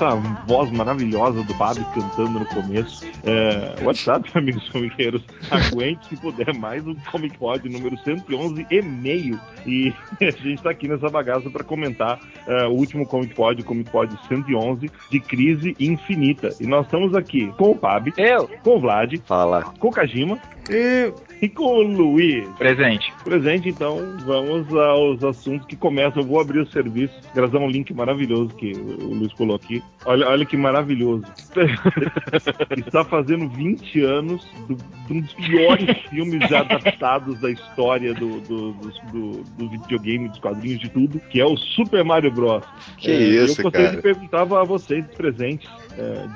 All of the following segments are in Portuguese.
essa voz maravilhosa do Fábio cantando no começo. É, WhatsApp, amigos comiqueiros, aguente se puder mais um Comic Pod número 111 e meio. E a gente tá aqui nessa bagaça para comentar uh, o último Comic Pod, o Comic Pod 111, de Crise Infinita. E nós estamos aqui com o Fábio, eu, com o Vlad, fala, com o Kajima, e, e com o Luiz. Presente. Presente, então vamos aos assuntos que começam. Eu vou abrir o serviço, gravar um link maravilhoso que o Luiz colocou aqui. Olha, olha que maravilhoso. Está fazendo 20 anos do, de um dos piores filmes já adaptados da história do, do, do, do, videogame, dos quadrinhos, de tudo, que é o Super Mario Bros. Que é, isso, eu gostaria cara. de perguntar a vocês presentes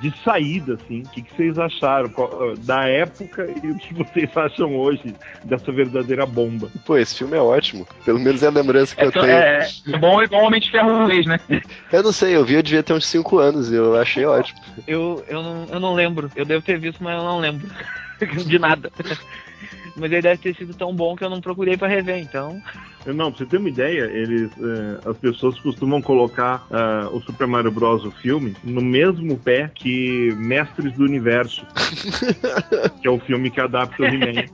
de saída, assim, o que, que vocês acharam da época e o que vocês acham hoje dessa verdadeira bomba? Pô, esse filme é ótimo. Pelo menos é a lembrança que é, eu tenho. É, é bom igual Homem de Ferro 3, né? Eu não sei, eu vi, eu devia ter uns 5 anos e eu achei ótimo. Eu, eu, não, eu não lembro. Eu devo ter visto, mas eu não lembro. de nada. mas ele deve ter sido tão bom que eu não procurei para rever, então. Não, pra você ter uma ideia, eles, é, as pessoas costumam colocar uh, o Super Mario Bros. o filme no mesmo pé que Mestres do Universo, que é o filme que adapta o He-Man.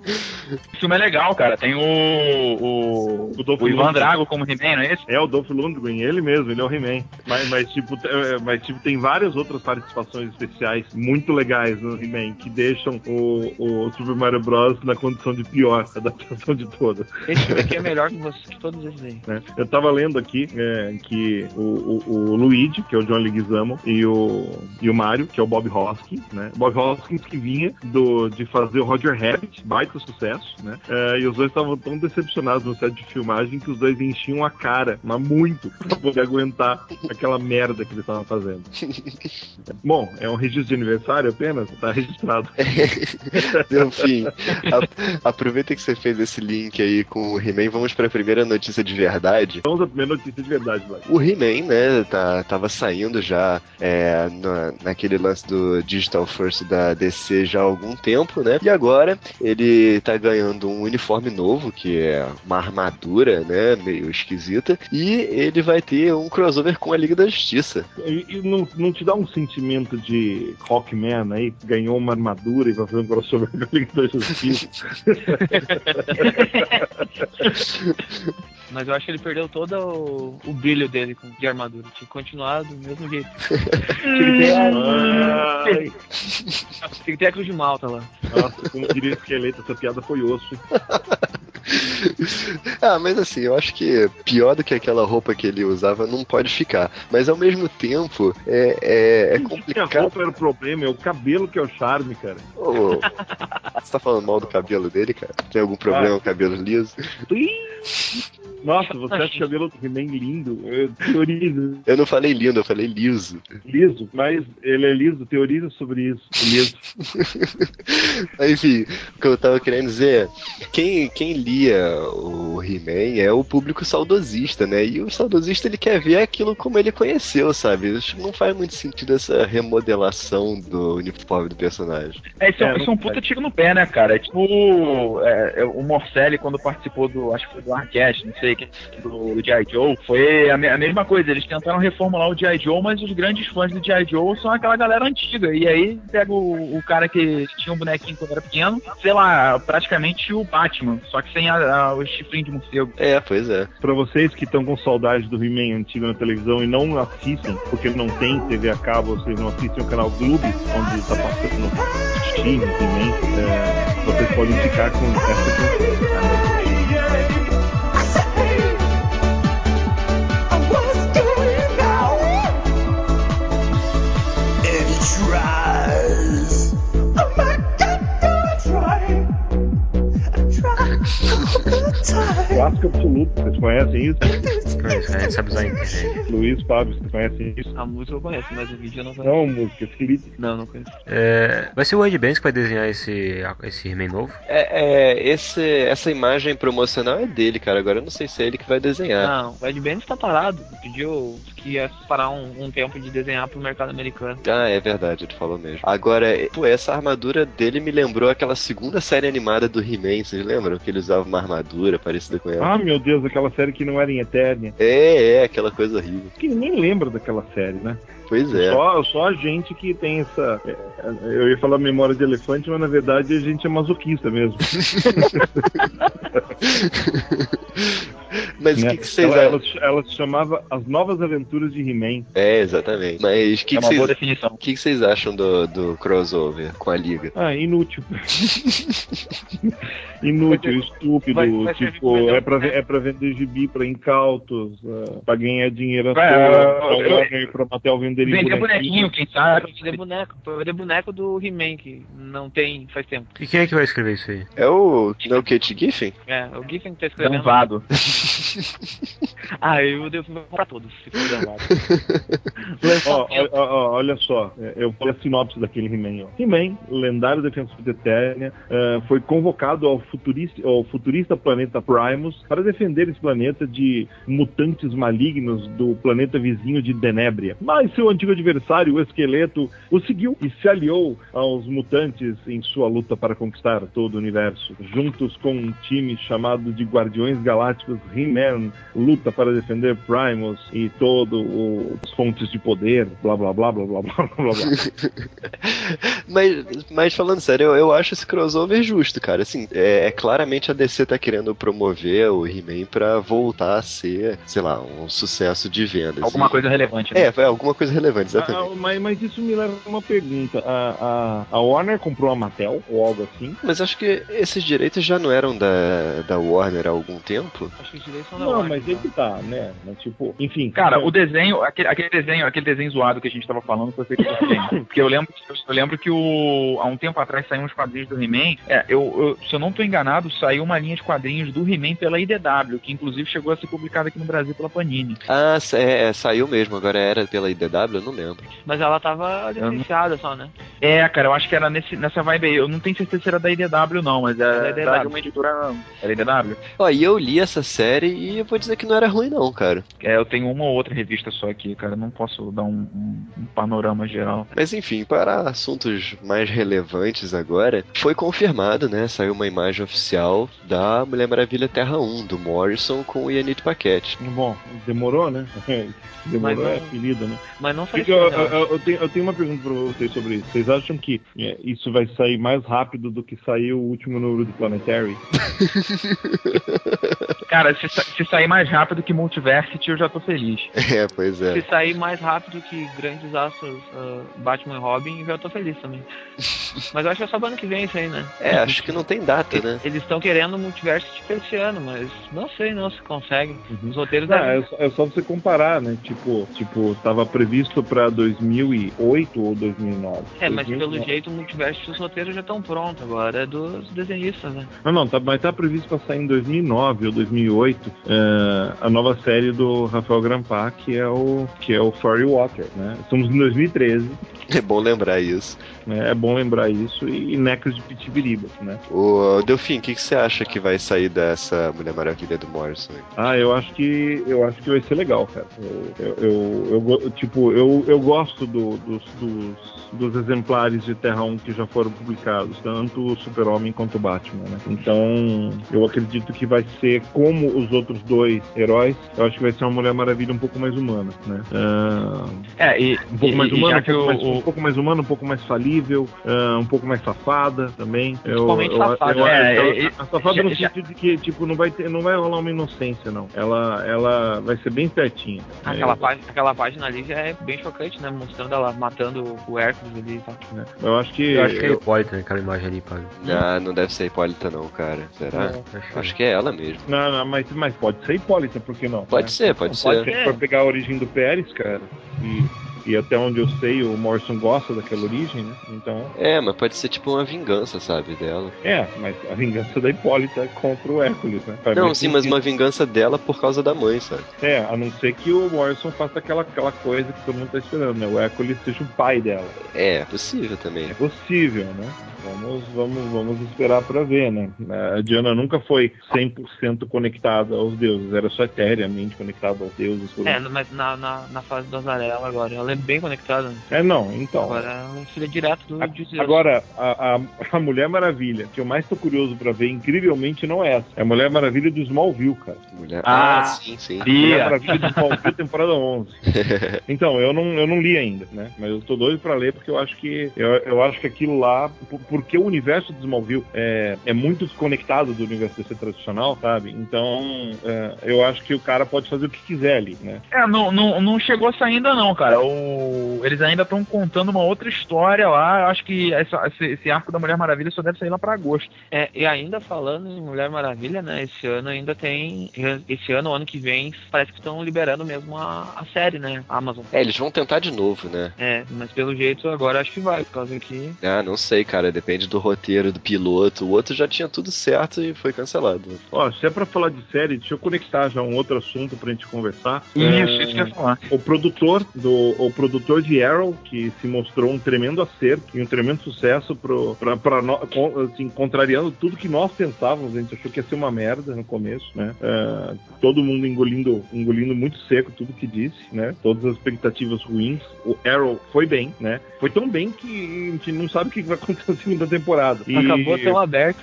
O filme é legal, cara. Tem o. O, o, o Ivan Drago como He-Man, não é esse? É, o Dolph Lundgren, ele mesmo, ele é o He-Man. Mas, mas, tipo, é, mas, tipo, tem várias outras participações especiais muito legais no He-Man que deixam o, o Super Mario Bros. na condição de pior adaptação de todas. Esse filme aqui é melhor que você todos esses aí. Né? Eu tava lendo aqui é, que o, o, o, Luigi, que é o John Leguizamo, e o, e o Mario, que é o Bob Hoskins, né? Bob Hoskins que vinha do, de fazer o Roger Rabbit, baita sucesso, né? É, e os dois estavam tão decepcionados no set de filmagem que os dois enchiam a cara, mas muito, pra poder aguentar aquela merda que eles estavam fazendo. Bom, é um registro de aniversário apenas? Tá registrado. Deu fim. A, aproveita que você fez esse link aí com o He-Man, vamos para a primeira primeira notícia de verdade. Vamos à primeira notícia de verdade, vai. O He-Man, né, tá, tava saindo já é, na, naquele lance do Digital First da DC já há algum tempo, né? E agora ele tá ganhando um uniforme novo, que é uma armadura, né, meio esquisita, e ele vai ter um crossover com a Liga da Justiça. E, e não, não te dá um sentimento de Rockman aí, ganhou uma armadura e vai fazer um crossover com a Liga da Justiça? Mas eu acho que ele perdeu todo o, o brilho dele de armadura. Tinha que continuar do mesmo jeito. Tinha que ter a cruz de malta lá. Nossa, como diria esqueleto, essa piada foi osso. ah, mas assim, eu acho que pior do que aquela roupa que ele usava não pode ficar. Mas ao mesmo tempo, é, é, é complicado. A roupa era o problema, é o cabelo que é o charme, cara. Oh, você tá falando mal do cabelo dele, cara? Tem algum problema ah. com o cabelo liso? Nossa, você acha o cabelo do He-Man lindo? Eu teorizo. Eu não falei lindo, eu falei liso. Liso? Mas ele é liso, teoriza sobre isso. Liso. Enfim, o que eu tava querendo dizer é, quem, quem lia o He-Man é o público saudosista, né? E o saudosista ele quer ver aquilo como ele conheceu, sabe? Acho que não faz muito sentido essa remodelação do uniforme do personagem. É, isso é, isso é um puta tiro no pé, né, cara? É tipo é, o Morcelli quando participou do, acho que foi do Arcast, não sei do, do G.I. Joe, foi a, me a, mesma coisa. Eles tentaram reformular o G.I. Joe, mas os grandes fãs do G.I. Joe são aquela galera antiga. E aí pega o, o, cara que tinha um bonequinho quando era pequeno, sei lá, praticamente o Batman, só que sem a, a, o chifrinho de morcego. É, pois é. Pra vocês que estão com saudade do He-Man antigo na televisão e não assistem, porque não tem TV a cabo, vocês não assistem o canal Clube, onde tá passando o Steam, He-Man, é, vocês podem ficar com essa canção. tries. Clássico absoluto, vocês conhecem isso? Conheço, conhece sabe usar a internet. Luiz, Fábio, vocês conhecem isso? A música eu conheço, mas o vídeo eu não conheço. Não, música, clipe. Não, não conheço. É, vai ser o Ed Benz que vai desenhar esse, esse He-Man novo? É, é, esse, essa imagem promocional é dele, cara. Agora eu não sei se é ele que vai desenhar. Não, o Ed Benz tá parado. Pediu que ia parar um, um tempo de desenhar pro mercado americano. Ah, é verdade, ele falou mesmo. Agora, pô, essa armadura dele me lembrou aquela segunda série animada do He-Man, vocês lembram? Que ele usava uma armadura criatura parecida com ela. Ah, meu Deus, aquela série que não era em Eternia. É, é, aquela coisa horrível. Que ninguém lembra daquela série, né? Pois é. Só, só a gente que tem essa. é, Eu ia falar memória de elefante, mas na verdade a gente é masoquista mesmo. Mas o né? que, que vocês ela, acham? ela, ela se chamava As Novas Aventuras de He-Man. É, exatamente. Mas o que, É que, uma boa vocês... definição. o que, que vocês acham do, do crossover com a Liga? Ah, inútil. inútil, estúpido. vai- vai tipo, como é pra, ve- é pra vender gibi pra incautos, ah, pra ganhar dinheiro à toa, pra eu- Warner, pra Mattel venderem Vender bonequinho, quem sabe? Pra vender boneco, pra vender boneco do He-Man, que não tem faz tempo. E quem é que vai escrever isso aí? É o. Não é o Kate Giffen? É, o Giffen que tá escrevendo. Danvado. Ah, eu devo comprar todos, se for ó, ó, ó, olha só, é, eu vou a sinopse daquele He-Man. He-Man, lendário defensor de Eternia, ah, foi convocado ao futurista, ao futurista planeta Primus para defender esse planeta de mutantes malignos do planeta vizinho de Denébria. Mas seu antigo adversário, o Esqueleto, o seguiu e se aliou aos mutantes em sua luta para conquistar todo o universo. Juntos com um time chamado de Guardiões Galácticos, He-Man luta para defender Primus e todo o- os fontes de poder, blá blá blá blá blá blá blá blá. mas, mas falando sério, eu, eu acho esse crossover justo, cara. Assim, é, é claramente a DC tá querendo promover o He-Man pra voltar a ser, sei lá, um sucesso de vendas. Alguma E- coisa relevante. né? É, foi alguma coisa relevante, exatamente. Ah, mas, mas isso me leva a uma pergunta. A, a, a Warner comprou a Mattel ou algo assim? Mas acho que esses direitos já não eram da, da Warner há algum tempo. Acho que os direitos são da Não, mas ele tá, né? Mas, tipo, enfim. Cara, então- o desenho, aquele, aquele desenho, aquele desenho zoado que a gente tava falando foi feito por quem? Porque eu lembro, eu lembro que o, há um tempo atrás saíram uns quadrinhos do He-Man. É, eu, eu- se eu não tô enganado, saiu uma linha de quadrinhos do He-Man pela IDW, que inclusive chegou a ser publicada aqui no Brasil pela Panini. Ah, é, é, saiu mesmo, agora era pela IDW, eu não lembro. Mas ela tava licenciada só, né? É, cara, eu acho que era nesse, nessa vibe aí. Eu não tenho certeza se era da IDW, não, mas Era era, da era IDW. uma editora. Era IDW? Ó, e eu li essa série e eu vou dizer que não era ruim não, cara. É, eu tenho uma ou outra revista só aqui, cara. Não posso dar um, um- um panorama geral. Mas enfim, para assuntos mais relevantes agora, foi confirmado, né? Saiu uma imagem oficial da Mulher Maravilha Terra 1, do Morrison com o Yannick Paquette. Bom, demorou, né? Demorou Mas não- é apelido, né? Mas não faz eu, sentido, eu- eu tenho, eu tenho uma pergunta pra vocês sobre isso. Vocês acham que é, isso vai sair mais rápido do que saiu o último número do Planetary? Cara, se, se sair mais rápido que Multiversity, eu já tô feliz. É, pois é. Se sair mais rápido que grandes astros ah, Batman e Robin, eu já tô feliz também. mas eu acho que é só ano que vem isso aí, né? É, acho que não tem data, né? Eles estão querendo o multiverso pra esse ano, mas não sei não se consegue. Os roteiros Não, devem- é, só, é só você comparar, né? Tipo, tipo, tava previsto pra 2008 ou 2009. É, mas 2009. pelo jeito o multiverso os roteiros já estão prontos agora, é dos desenhistas, né? Não, não, tá, mas tá previsto pra sair em 2009 ou 2008 é, a nova série do Rafael Grampar, que é o que é o Fairy Water, né? Estamos em 2013, É bom lembrar isso. né? É bom lembrar isso e, e Necros de Pitibiriba, né? O Delfim, o que, que você acha que vai sair dessa Mulher Maravilha do Morrison? Ah, eu acho que eu acho que vai ser legal, cara. Eu, eu, eu, eu tipo, eu, eu gosto do- dos, dos, dos exemplares de Terra 1 que já foram publicados, tanto o Super-Homem quanto o Batman, né? Então, eu acredito que vai ser como os outros dois heróis, eu acho que vai ser uma Mulher Maravilha um pouco mais humana, né? Ah, É, e, um pouco e- mais e humana, um pouco, o, mais, um pouco mais humana, um pouco mais falível, ah, um pouco mais safada também. Principalmente eu, safada, eu- é, a safada já- no já- sentido de que, tipo, não vai, ter, não vai rolar uma inocência, não. Ela, ela vai ser bem certinha. Aquela, É, página, aquela página ali já é bem chocante, né? Mostrando ela matando o Hércules ali e tal. né? Eu acho que. Eu acho que é Hipólita, né? Aquela imagem ali, Pablo. Ah, não deve ser Hipólita não, cara. Será? Acho que é ela mesmo. Não, não, mas, mas pode ser Hipólita, por que não? Pode né? ser, pode Não ser. Pode ser. For pegar a origem do Pérez, cara. E, e até onde eu sei, o Morrison gosta daquela origem, né? Então. É, mas pode ser tipo uma vingança, sabe, dela. É, mas a vingança da Hipólita é contra o Hércules, né? Faz Não, sim, mas uma vingança dela por causa da mãe, sabe? É, a não ser que o Morrison faça aquela, aquela coisa que todo mundo tá esperando, né? O Hércules seja o pai dela. É, possível também. É possível, né? Vamos, vamos, vamos esperar para ver, né? A Diana nunca foi 100% conectada aos deuses, era só etéreamente conectada aos deuses. por É, mas na, na, na fase do Azarela agora ela ela é bem conectada. É, não, então. Agora ela é direto do A- de. Agora, a, a, a Mulher Maravilha, que eu mais tô curioso pra ver, incrivelmente, não é essa. É a Mulher Maravilha do Smallville, cara. Mulher... Ah, Ah, sim, sim. Mulher. Maravilha do Smallville, temporada 11. Então, eu não, eu não li ainda, né? Mas eu tô doido pra ler porque eu acho que eu, eu acho que aquilo lá, por- porque o universo do Smallville é, é muito desconectado do universo DC tradicional, sabe? Então, é, eu acho que o cara pode fazer o que quiser ali, né? É, não, não, não chegou a sair ainda não, cara. O, eles ainda estão contando uma outra história lá. Eu acho que essa- esse, esse arco da Mulher Maravilha só deve sair lá pra agosto. É, e ainda falando em Mulher Maravilha, né? Esse ano ainda tem. Esse ano, ano que vem, parece que estão liberando mesmo a, a série, né? A Amazon. É, eles vão tentar de novo, né? É, mas pelo jeito agora acho que vai, por causa que. Ah, não sei, cara. Depende do roteiro, do piloto. O outro já tinha tudo certo e foi cancelado. Ó, se é pra falar de série, deixa eu conectar já um outro assunto pra gente conversar. Isso, É, isso que eu ia falar. o produtor do o produtor de Arrow que se mostrou um tremendo acerto e um tremendo sucesso pro pra, pra nó- con- assim, contrariando tudo que nós pensávamos a gente achou que ia ser uma merda no começo né É, todo mundo engolindo engolindo muito seco tudo que disse né todas as expectativas ruins o Arrow foi bem né foi tão bem que a gente não sabe o que vai acontecer na segunda temporada E- Acabou tão aberto.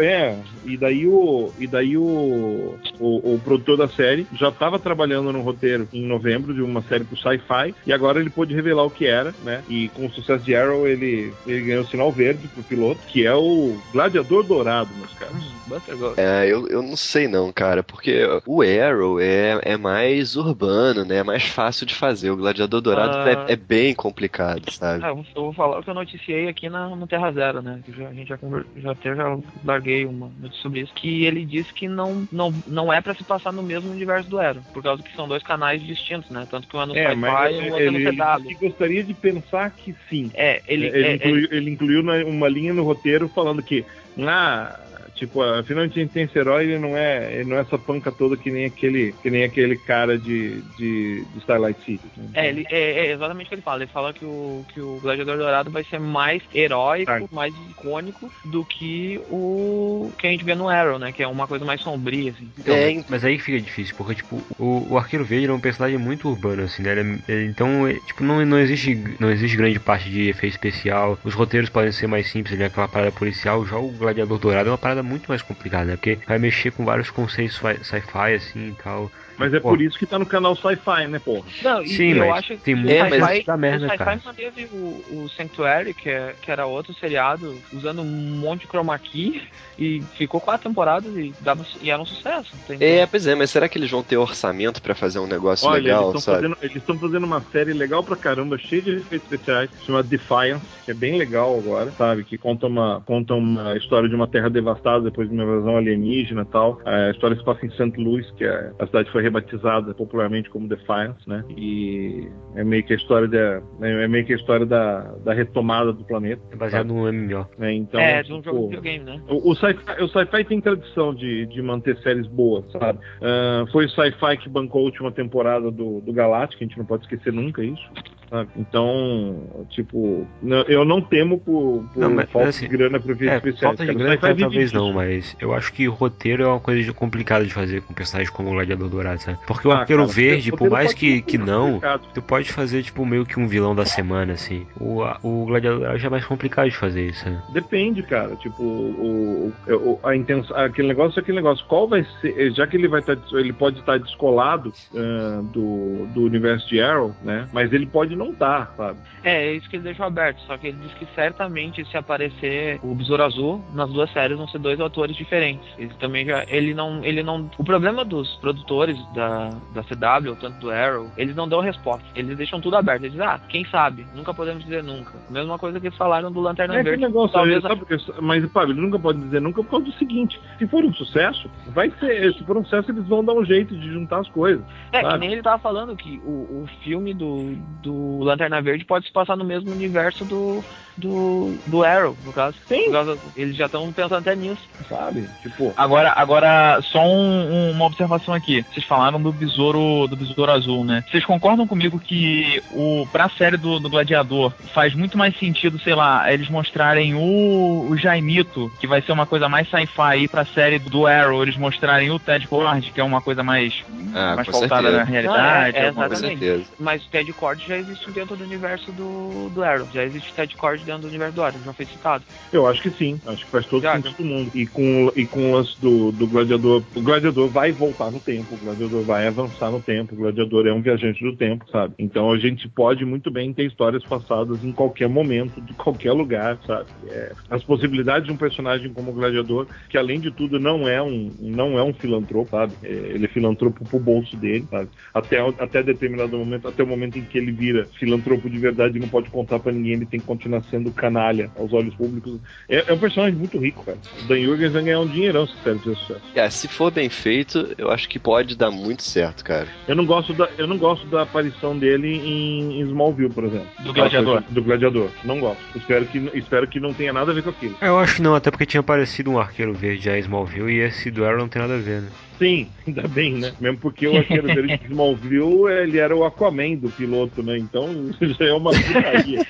É, e daí o. E daí o, o, o produtor da série já estava trabalhando no roteiro em novembro de uma série pro sci-fi e agora ele pôde revelar o que era, né? E com o sucesso de Arrow ele, ele ganhou o sinal verde pro piloto, que é o Gladiador Dourado, meus caros. Gold. É, eu, eu não sei não, cara, porque o Arrow é, é mais urbano, né? É mais fácil de fazer. O Gladiador Dourado Ah. é, é bem complicado, sabe? Ah, eu vou falar o que eu noticiei aqui na, no Terra Zero, né? Que já, a gente já, já até já larguei uma notícia sobre isso. Que ele disse que não, não, não é pra se passar no mesmo universo do Arrow. Por causa que são dois canais distintos, né? Tanto que um é no É, Sci-Fi e ele, é ele gostaria de pensar que sim. É, ele, Ele, é- incluiu, ele incluiu na- uma linha no roteiro falando que, ah, tipo, afinal a gente tem esse herói, ele não é, ele não é essa panca toda que nem aquele, que nem aquele cara de, de, de Starlight City. É, ele, é, é exatamente o que ele fala. Ele fala que o, que o Gladiador Dourado vai ser mais heróico, Tá. mais icônico do que o que a gente vê no Arrow, né? Que é uma coisa mais sombria, assim. Então, É, mas- mas aí fica difícil, porque, tipo, o, o Arqueiro Verde é um personagem muito urbano, assim, né? Ele é- ele- então, é, tipo, não, não, existe, não existe grande parte de efeito especial. Os roteiros podem ser mais simples, ele é aquela parada policial. Já o Gladiador Dourado é uma parada muito mais complicada, né? Porque vai mexer com vários conceitos sci- sci-fi, assim, e tal. Mas é Pô. por isso que tá no canal Sci-Fi, né, porra? Não, e Sim, eu mas acho tem que muito o mais Sci-Fi da merda, o Sci-Fi cara. manteve o, o Sanctuary, que, é, que era outro seriado, usando um monte de chroma key e ficou quatro temporadas e, dava, e era um sucesso. entendeu? É, pois é, mas será que eles vão ter orçamento pra fazer um negócio Olha, legal, eles estão sabe? fazendo, eles estão fazendo uma série legal pra caramba, cheia de efeitos especiais, chamada Defiance, que é bem legal agora, sabe? Que conta uma, conta uma história de uma terra devastada depois de uma invasão alienígena e tal. A história se passa em St. Louis, que é, a cidade foi rebatizada popularmente como Defiance, né? E é meio que a história da, é meio que a história da, da retomada do planeta. É baseado no MMO. né? Então, é, de um tipo, jogo de videogame, né? O, o sci-fi o sci-fi tem tradição de, de manter séries boas, sabe? Ah, foi o sci-fi que bancou a última temporada do, do Galactic, a gente não pode esquecer nunca isso. Sabe? Então, tipo, não- eu não temo por, por Não, mas, falta assim, de grana para efeitos É, especiais. falta de cara. Grana vive talvez não, mas eu acho que roteiro é uma coisa complicada de fazer com personagens como o Gladiador Dourado, sabe? Porque o Ah, Arqueiro cara, Verde, por mais que, que não, complicado. tu pode fazer, tipo, meio que um vilão da semana, assim. O, o Gladiador Dourado já é mais complicado de fazer isso, né? Depende, cara. Tipo, o, o- a intenção, aquele negócio é aquele negócio. Qual vai ser, já que ele vai estar, ele pode estar descolado ah, do, do universo de Arrow, né? Mas ele pode não estar, sabe? É, é isso que ele deixou aberto. Só que ele disse que certamente se aparecer o Besouro Azul nas duas séries vão ser dois atores diferentes. Ele também já. Ele não. Ele não. O problema dos produtores da, da CW, tanto do Arrow, eles não dão resposta. Eles deixam tudo aberto. Eles dizem, ah, quem sabe? Nunca podemos dizer nunca. Mesma coisa que eles falaram do Lanterna É Verde. negócio, talvez sabe, porque- mas Pablo, ele nunca pode dizer nunca por causa do seguinte: se for um sucesso, vai ser. Se for um sucesso, eles vão dar um jeito de juntar as coisas. É, que Sabe? nem ele tava falando que o, o filme do, do Lanterna Verde pode se passar no mesmo universo do, do, do Arrow, no caso. Sim. Por causa, eles já estão pensando até nisso. Sabe? Tipo, Agora, agora só um- um- uma observação aqui. Vocês falaram do besouro, do besouro azul, né? Vocês concordam comigo que o pra série do, do Gladiador faz muito mais sentido, sei lá, eles mostrarem o, o Jaimito, que vai ser uma coisa mais sci-fi, e pra série do Arrow eles mostrarem o Ted Cord, que é uma coisa mais, Ah, mais certeza. na realidade. Ah, é, é, Exatamente. certeza. Mas o Ted Cord já existe existe dentro do universo do, do Arrow. Já existe Ted Cord dentro do universo do Arrow, já foi citado. Eu acho que sim, acho que faz todo Já, sentido do mundo. E com, e com o lance do, do gladiador, o gladiador vai voltar no tempo, o gladiador vai avançar no tempo, o gladiador é um viajante do tempo, sabe? Então a gente pode muito bem ter histórias passadas em qualquer momento, de qualquer lugar, sabe? É, as possibilidades de um personagem como o gladiador, que além de tudo não é um, não é um filantropo, sabe? É, ele é filantropo pro bolso dele, sabe? Até, até determinado momento, até o momento em que ele vira filantropo de verdade não pode contar pra ninguém, ele tem que continuar sendo canalha aos olhos públicos. É, é um personagem muito rico, cara. O Dan Jurgens vai ganhar um dinheirão se fizer sucesso. É, se for bem feito, eu acho que pode dar muito certo, cara. Eu não gosto da, eu não gosto da aparição dele em, em Smallville, por exemplo. Do Gladiador. Do Gladiador. Não gosto. Espero que, espero que não tenha nada a ver com aquilo. Eu acho que não, até porque tinha aparecido um arqueiro verde já em Smallville e esse do Arrow não tem nada a ver, né? Sim, ainda bem, né? Mesmo porque o arqueiro dele de Smallville, ele era o Aquaman do piloto, né? Então já é uma putaria.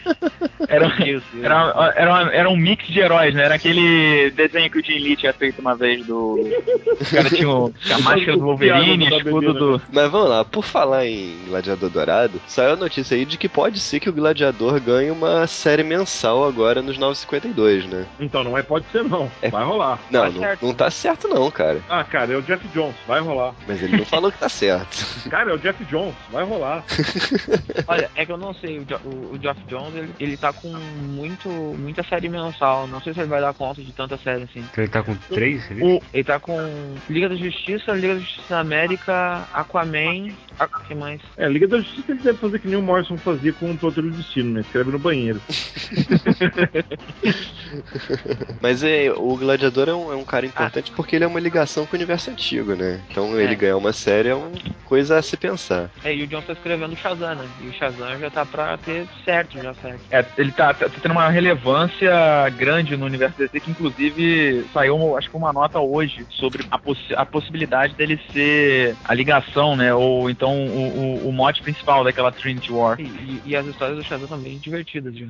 Era, era, era, uma- era um mix de heróis, né? Era aquele desenho que o Jim Lee tinha feito uma vez do. O cara tinha o- a máscara do Wolverine, escudo do. Mas vamos lá, por falar em Gladiador Dourado, saiu a notícia aí de que pode ser que o Gladiador ganhe uma série mensal agora nos 952, né? Então não é pode ser não. É. Vai rolar. Não, Tá não, certo. não tá certo não, cara. Ah, cara, é o Jeff Jones, vai rolar. Mas ele não falou que tá certo. Cara, é o Jeff Jones, vai rolar. Olha, é que eu não sei, o, Jo- o, o Geoff Jones, ele, ele tá com muito, muita série mensal. Não sei se ele vai dar conta de tanta série assim. Então ele tá com três? O, Ele tá com Liga da Justiça, Liga da Justiça da América, Aquaman, a, que mais? é, Liga da Justiça ele deve fazer que nem o Morrison fazia com o Todo do Destino, né? Escreve no banheiro. Mas é, o Gladiador é um, é um cara importante porque ele é uma ligação com o universo antigo, né? Então ele É. ganhar uma série é uma coisa a se pensar. É, e o John tá escrevendo o Shazam, né? E o Shazam já tá pra ter certo, já certo. É, ele tá, tá tendo uma relevância grande no universo DC, que inclusive saiu, acho que uma nota hoje sobre a, possi- a possibilidade dele ser a ligação, né? Ou então o, o, o mote principal daquela Trinity War. E, e- e as histórias do Shazam também bem divertidas, já.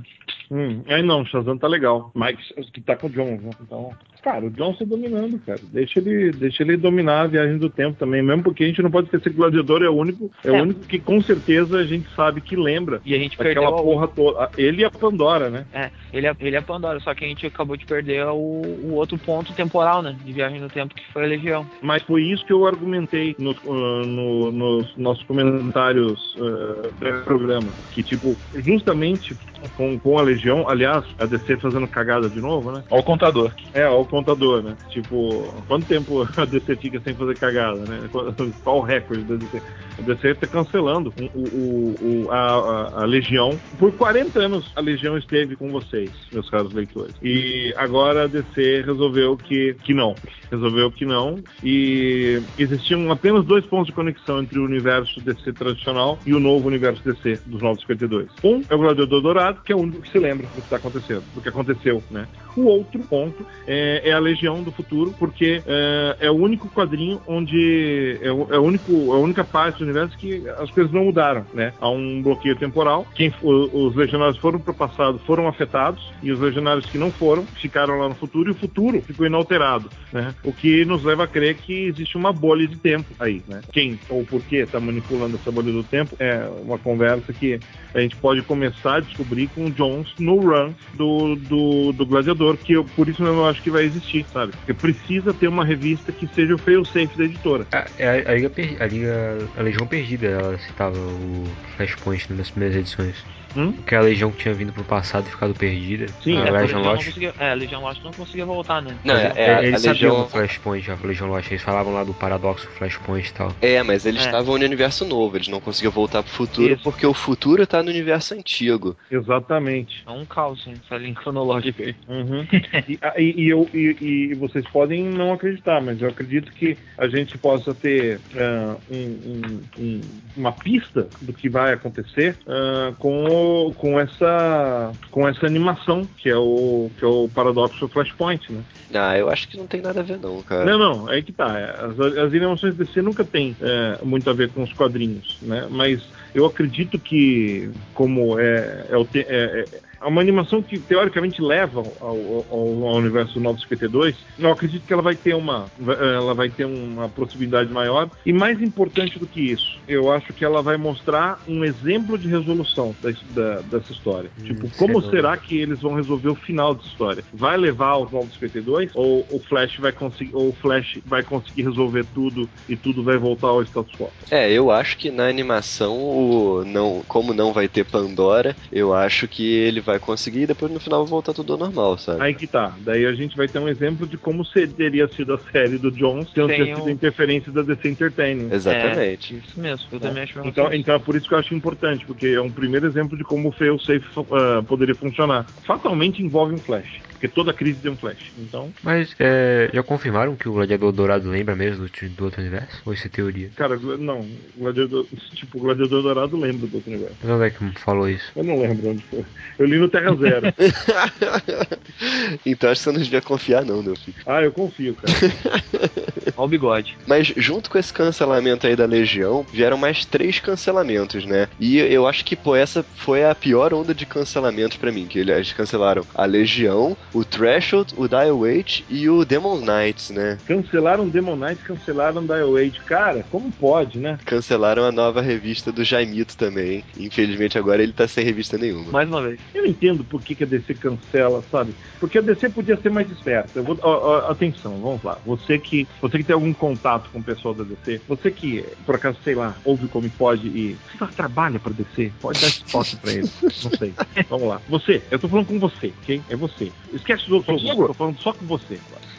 Hum, aí não, o Shazam tá legal. Mas que tá com o Jones, né? Então, cara, o Jones tá dominando, cara. Deixa ele, deixa ele dominar a viagem do tempo também, mesmo porque a gente não pode esquecer que o Gladiador é o único, é, o É. único que com certeza a gente sabe que lembra E a gente perdeu daquela a- porra toda. Ele e a Pandora, né? É, ele é, ele é Pandora, só que a gente acabou de perder o, o outro ponto temporal, né? De viagem no tempo, que foi a Legião. Mas foi isso que eu argumentei no- ah, no- nos nossos comentários ah, do programa. Que, tipo, justamente com, com a Legião, aliás, a DC fazendo cagada de novo, né? Olha o contador. É, ó, o contador, né? Tipo, quanto tempo a DC fica sem fazer cagada, né? Qual o recorde da DC? A DC tá cancelando o, o- o- a, a- a Legião. Por 40 anos a Legião esteve com vocês, meus caros leitores. E agora a DC resolveu que, que não. Resolveu que não. E existiam apenas dois pontos de conexão entre o universo DC tradicional e o novo universo DC dos 952. Um é o Gladiador Dourado, que é o único que se lembra do que está acontecendo, do que aconteceu, né? O outro ponto é, é a Legião do Futuro, porque é, é o único quadrinho onde é, é o único, a única parte do universo que as coisas não mudaram, né? Há um bloqueio temporal. Quem, o- os legionários foram para o passado, foram afetados, e os legionários que não foram ficaram lá no futuro, e o futuro ficou inalterado, né? O que nos leva a crer que existe uma bolha de tempo aí, né? Quem ou por que está manipulando essa bolha do tempo é uma conversa que a gente pode começar a descobrir com o Jones no run do, do, do Gladiador, que eu, por isso mesmo eu acho que vai existir, sabe? Porque precisa ter uma revista que seja o fail-safe da editora. A, a, a Liga, Per- a Liga. A Legião Perdida, ela citava o Flashpoint nas primeiras edições. Hum? Que a Legião que tinha vindo pro passado e ficado perdida. Sim, a É, a Legion Legião Lost. é, a Legião Lost não conseguia voltar, né? Não, é, É, é, a eles sabiam Legião. do Flashpoint, a Legion Lost. Eles falavam lá do paradoxo Flashpoint e tal. É, mas eles É. estavam no universo novo, eles não conseguiam voltar pro futuro Isso. porque o futuro tá no universo antigo. Exatamente. É um caos, hein, essa linha cronológica aí. Uhum. e, a- e- e eu, e, e vocês podem não acreditar, mas eu acredito que a gente possa ter ah, um- um- um- uma pista do que vai acontecer ah, com, o- com, essa, com essa animação, que é o, que é o paradoxo Flashpoint, né? Ah, eu acho que não tem nada a ver não, cara. Não, não, aí que tá. As, as animações DC nunca tem é, muito a ver com os quadrinhos, né? Mas eu acredito que, como é, é o te- é- é- uma animação que teoricamente leva ao, ao, ao universo 952, eu acredito que ela vai ter uma ela vai ter uma proximidade maior e mais importante do que isso, eu acho que ela vai mostrar um exemplo de resolução da, da, dessa história. Hum, tipo, como será que eles vão resolver o final dessa história? Vai levar aos 952 ou o Flash vai conseguir ou o Flash vai conseguir resolver tudo e tudo vai voltar ao status quo? É, eu acho que na animação o não, como não vai ter Pandora, eu acho que ele vai conseguir e depois no final voltar tudo ao normal, sabe? Aí que tá. Daí a gente vai ter um exemplo de como teria sido a série do Jones se não tivesse sido interferência da DC Entertainment. Exatamente. É, isso mesmo. Eu é. também acho então, então é por isso que eu acho importante, porque é um primeiro exemplo de como o fail safe uh, poderia funcionar. Fatalmente envolve um flash. Porque toda crise tem um flash. Então. Mas é, já confirmaram que o Gladiador Dourado lembra mesmo do, do outro universo? Ou isso é teoria? Cara, não. O Gladiador, tipo, o Gladiador Dourado lembra do outro universo. Mas onde é que falou isso? Eu não lembro onde foi. Eu li no Terra Zero. então acho que você não devia confiar, não, meu filho. Ah, eu confio, cara. Olha o bigode. Mas junto com esse cancelamento aí da Legião, vieram mais três cancelamentos, né? E eu acho que, pô, essa foi a pior onda de cancelamentos para mim. Que eles cancelaram a Legião, o Threshold, o Dial Wait e o Demon Knights, né? Cancelaram Demon Knights, cancelaram Dial Wait. Cara, como pode, né? Cancelaram a nova revista do Jaimito também. Infelizmente agora ele tá sem revista nenhuma. Mais uma vez. Eu entendo por que, que a DC cancela, sabe? Porque a DC podia ser mais esperta. Vou, ó, ó, atenção, vamos lá. Você que, você que tem algum contato com o pessoal da DC, você que, por acaso, sei lá, ouve como pode e você trabalha pra DC, pode dar spot pra ele. Não sei. Vamos lá. Você, eu tô falando com você, ok? É você. Esquece os outros, eu tô falando só com você.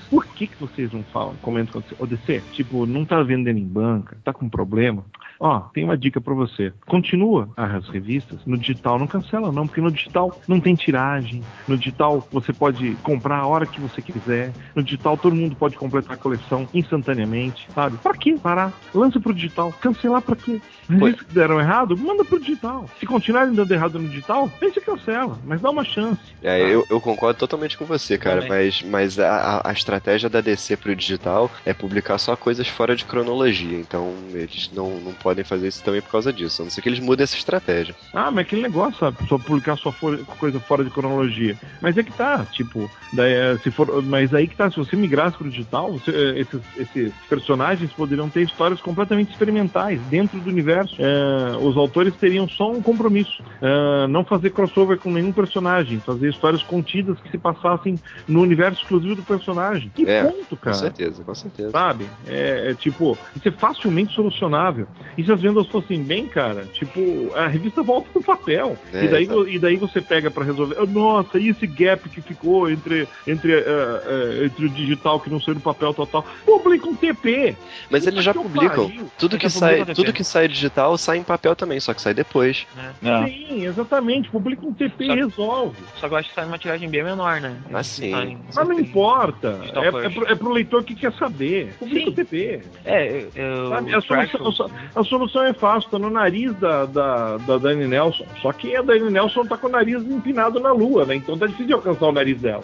Por que, que vocês não falam, comentam com você? DC, tipo, não tá vendendo em banca, tá com problema? Ó, tem uma dica para você. Continua as revistas. No digital não cancela não, porque no digital não tem tiragem. No digital você pode comprar a hora que você quiser. No digital todo mundo pode completar a coleção instantaneamente, sabe? Para que parar? Lança pro digital. Cancelar para quê? Revistas que deram errado, manda pro digital. Se continuarem dando errado no digital, vem se cancela, mas dá uma chance. É, eu, eu concordo totalmente com você, cara, mas, mas a, a estratégia da DC pro digital é publicar só coisas fora de cronologia. Então eles não, não podem fazer isso também por causa disso. A não ser que eles mudem essa estratégia. Ah, mas aquele negócio, sabe? Só publicar sua coisa fora de cronologia. Mas é que tá, tipo, daí, é, se for, mas aí que tá, se você migrasse pro digital, você, é, esses, esses, personagens poderiam ter histórias completamente experimentais dentro do universo. É, os autores teriam só um compromisso: é, não fazer crossover com nenhum personagem, fazer histórias contidas que se passassem no universo exclusivo do personagem. Que é, ponto, cara. Com certeza, com certeza. Sabe? É, é tipo, isso é facilmente solucionável. E se as vendas fossem bem, cara, tipo, a revista volta pro papel. É, e, daí, e daí você pega para resolver. Nossa, e esse gap que ficou entre, entre, uh, entre o digital que não saiu no papel total? Publica um TP. Mas eles já publicam. Tudo que, sai, tudo que sai digital sai em papel também, só que sai depois. É. É. Sim, exatamente. Publica um TP e resolve. Só que eu acho que sai uma tiragem bem menor, né? Assim. Mas não importa. É, é, pro, é pro leitor que quer saber. Publica o TP. É, eu, Sabe, a, solução, a, solução é fácil, tá no nariz da, da, da Dani Nelson. Só que a Dani Nelson tá com o nariz empinado na lua, né? Então tá difícil de alcançar o nariz dela.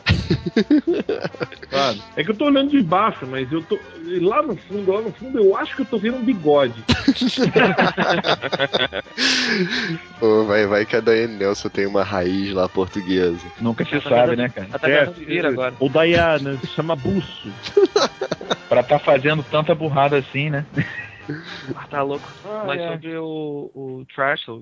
claro. É que eu tô olhando de baixo, mas eu tô. Lá no fundo, lá no fundo, eu acho que eu tô vendo um bigode. oh, vai, vai que a Dani Nelson tem uma raiz lá portuguesa. Nunca se sabe, né, cara? Até é, vira agora. Ou Diana, se chama Buço. pra tá fazendo tanta burrada assim, né? Ah, tá louco. Ah, Mas é. sobre o, o Trashel,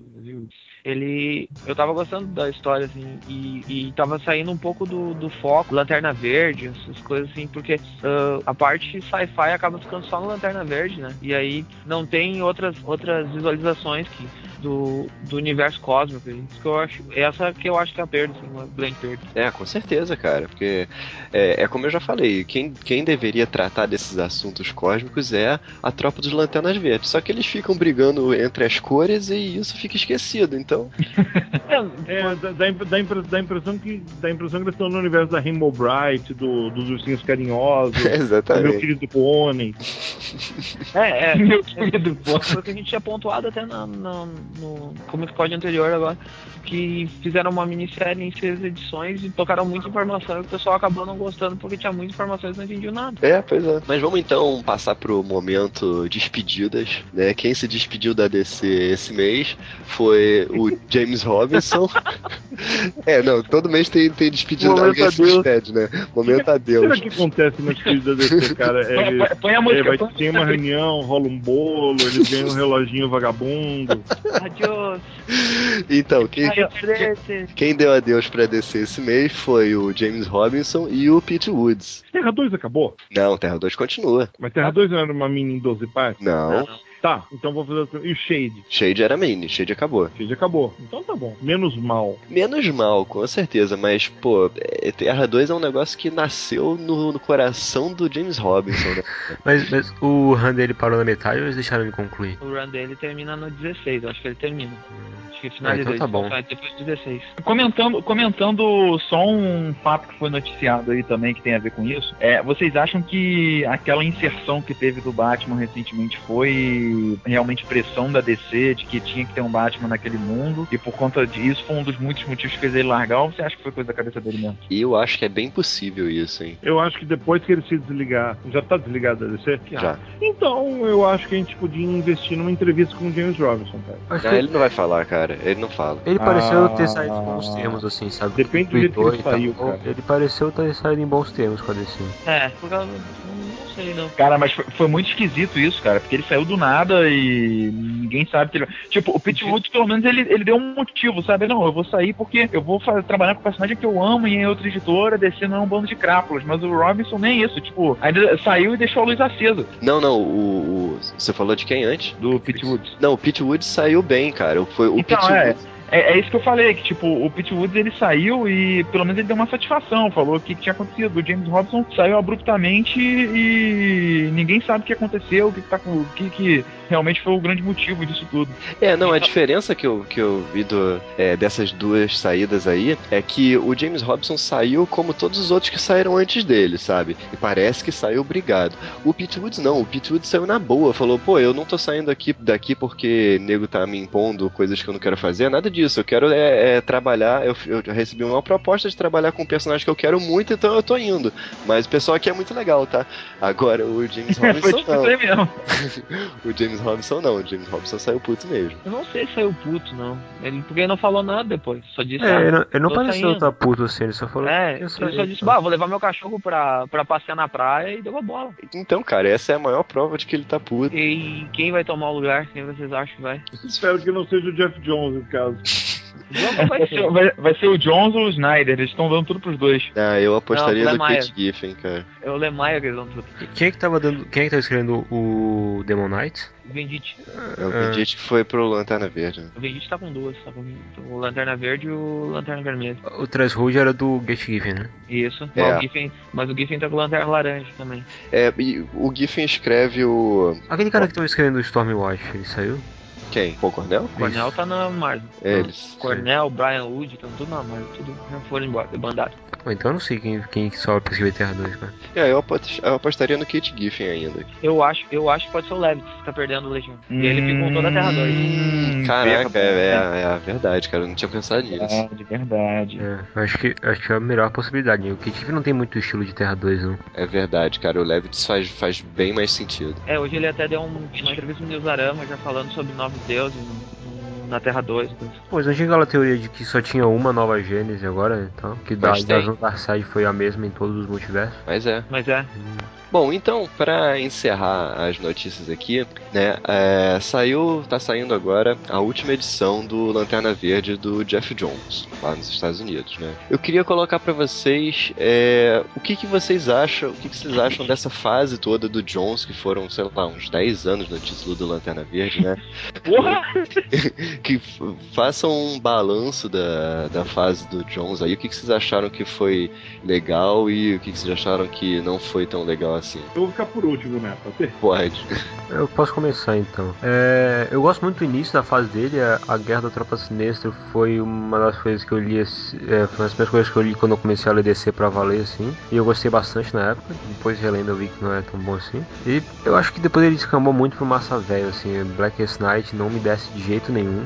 ele. Eu tava gostando da história, assim, e, e tava saindo um pouco do, do foco, Lanterna Verde, essas coisas assim, porque uh, a parte sci-fi acaba ficando só no Lanterna Verde, né? E aí não tem outras, outras visualizações que do, do universo cósmico. Isso que eu acho, essa que eu acho que é a perda, assim, uma grande perda. É, com certeza, cara. Porque é, é, como eu já falei, quem, quem deveria tratar desses assuntos cósmicos é a tropa dos Lanternas Verdes. Só que eles ficam brigando entre as cores e isso fica esquecido, então. é, é dá, dá, dá, impressão que, dá a impressão que eles estão no universo da Rainbow Bright, do, dos ursinhos carinhosos, é, exatamente. do meu querido pônei. É, é. meu querido pônei. Foi o que a gente tinha pontuado até na, na no Comic Pod anterior agora, que fizeram uma minissérie em seis edições e tocaram muita informação e o pessoal acabou não gostando porque tinha muita informação e não entendiam nada. É, pois é. Mas vamos então passar pro momento despedidas, né? Quem se despediu da DC esse mês foi o James Robinson. é, não, todo mês tem, tem despedida Momento alguém se adeus. despede, né? Momento O adeus. que acontece na despedida da DC, cara? É, Põe- a é, música, vai, põe a tem uma reunião, rola um bolo, eles ganham um reloginho vagabundo. Adiós. Então, quem, perdi. quem deu adeus pra DC esse mês foi o James Robinson e o Pete Woods. Terra 2 acabou? Não, Terra 2 continua. Mas Terra 2 não era uma mini em 12 partes? Não, No Tá, então vou fazer assim. E o Shade? Shade era mini, Shade acabou. Shade acabou. Então tá bom. Menos mal. Menos mal, com certeza, mas, pô, é, Terra 2 é um negócio que nasceu no, no coração do James Robinson, né? Mas, mas o run dele parou na metade ou eles deixaram ele concluir? O run dele termina no 16, eu acho que ele termina. Acho que Ah, finalizou. então tá bom. Depois do 16. Comentando, comentando só um fato que foi noticiado aí também que tem a ver com isso. É, vocês acham que aquela inserção que teve do Batman recentemente foi realmente pressão da DC de que tinha que ter um Batman naquele mundo e por conta disso foi um dos muitos motivos que fez ele largar ou você acha que foi coisa da cabeça dele mesmo? E eu acho que é bem possível isso, hein? Eu acho que depois que ele se desligar. Já tá desligado da DC? Já. Então eu acho que a gente podia investir numa entrevista com o James Robinson, cara. Acho Não, que ele não vai falar, cara. Ele não fala. ele pareceu Ah. ter saído em bons termos, assim, sabe? Depende do jeito que ele saiu, cara. Ele pareceu ter saído em bons termos com a DC. É, por causa. Não sei não. Cara, mas foi, foi muito esquisito isso, cara, porque ele saiu do nada e ninguém sabe que ele. Tipo, o Pete Woods, pelo menos, ele, ele deu um motivo, sabe? Não, eu vou sair porque eu vou fa- trabalhar com o personagem que eu amo e em outra editora, DC não é um bando de crápulas, mas o Robinson nem isso, tipo, ainda saiu e deixou a luz acesa Não, não, o, o- Você falou de quem antes? do Pete Woods. Não, o Pete Woods saiu bem, cara. Foi, o Então, Pete é. É, é isso que eu falei, que tipo, o Pete Woods ele saiu e pelo menos ele deu uma satisfação, falou o que, que tinha acontecido. O James Robson saiu abruptamente e ninguém sabe o que aconteceu, o que, que tá com. o que, que realmente foi o grande motivo disso tudo. É, não, a diferença que eu, que eu vi do, é, dessas duas saídas aí é que o James Robson saiu como todos os outros que saíram antes dele, sabe? E parece que saiu obrigado. O Pete Woods não, o Pete Woods saiu na boa, falou, pô, eu não tô saindo aqui daqui porque nego tá me impondo coisas que eu não quero fazer, nada disso. Eu quero é, é, trabalhar, eu, eu recebi uma proposta de trabalhar com um personagem que eu quero muito, então eu tô indo. Mas o pessoal aqui é muito legal, tá? Agora o James foi Robinson tipo não. mesmo. O James Robinson não, o James Robinson saiu puto mesmo. Eu não sei se saiu puto, não. Ele, porque ele não falou nada depois. Só disse. É, ah, ele não, ele não pareceu saindo. estar puto assim, ele só falou. É, ele só disse, tá? bah, vou levar meu cachorro pra, pra passear na praia e deu a bola. Então, cara, essa é a maior prova de que ele tá puto. E quem vai tomar o lugar? Quem vocês acham que vai? Espero que não seja o Jeff Jones, no caso. O vai Vai ser, vai- vai ser o Jones ou o Snyder, eles estão dando tudo pros dois. Ah, eu apostaria Não, no. Kate Giffen, cara. É o Lemaia que eles vão tudo. Quem é que tava dando. Quem é que tava escrevendo o Demon Knight? Vendite. Eu Ah. vi gente que foi pro Lanterna Verde. né? O Vendite tá com duas. Tá com o Lanterna Verde e o Lanterna Vermelha. O Threshold era do Get Giffen, né? Isso. É. Mas, o Giffen, mas o Giffen tá com o Lanterna Laranja também. É, e o Giffen escreve o. Aquele cara que tava escrevendo o Stormwatch, ele saiu? Quem? Paul Cornell? O Cornell tá na Marvel. Eles. Cornell, Brian Wood, estão tudo na Marvel. Tudo já foram embora, debandaram. Pô, então eu não sei quem, quem que sobe pra escrever Terra 2, cara. É, eu, apost- eu apostaria no Kate Giffen ainda. Eu acho, eu acho que pode ser o Levitz que tá perdendo o Legião. E ele fica com toda a Terra 2. Hum, Caraca, é, é, é a verdade, cara. Eu não tinha pensado nisso. Verdade, verdade. É, eu acho que, acho que é a melhor possibilidade. O Kate Giffen não tem muito estilo de Terra 2, não. É verdade, cara. O Levitz faz, faz bem mais sentido. É, hoje ele até deu um- uma entrevista no Newsarama já falando sobre novos deuses no- na Terra 2. coisa. Pô, mas não tinha aquela teoria de que só tinha uma nova Gênese agora, então? Que da invasão Darkseid foi a mesma em todos os multiversos? Mas é. Mas é, Bom, então, pra encerrar as notícias aqui, né, é, saiu, tá saindo agora a última edição do Lanterna Verde do Jeff Jones, lá nos Estados Unidos, né. Eu queria colocar pra vocês é, o que que vocês acham, o que que vocês acham dessa fase toda do Jones, que foram, sei lá, uns 10 anos no título do Lanterna Verde, né, Porra! que façam um balanço da, da fase do Jones aí, o que que vocês acharam que foi legal e o que que vocês acharam que não foi tão legal assim. Eu vou ficar por último, né? Pode. Eu posso começar então. É, eu gosto muito do início da fase dele. A, a Guerra da Tropa Sinistra foi uma das coisas que eu li. É, foi uma das primeiras coisas que eu li quando eu comecei a ler DC pra valer, assim. E eu gostei bastante na época. Depois relendo eu vi que não é tão bom assim. E eu acho que depois ele descambou muito pro massa velho, assim. Blackest Night não me desce de jeito nenhum.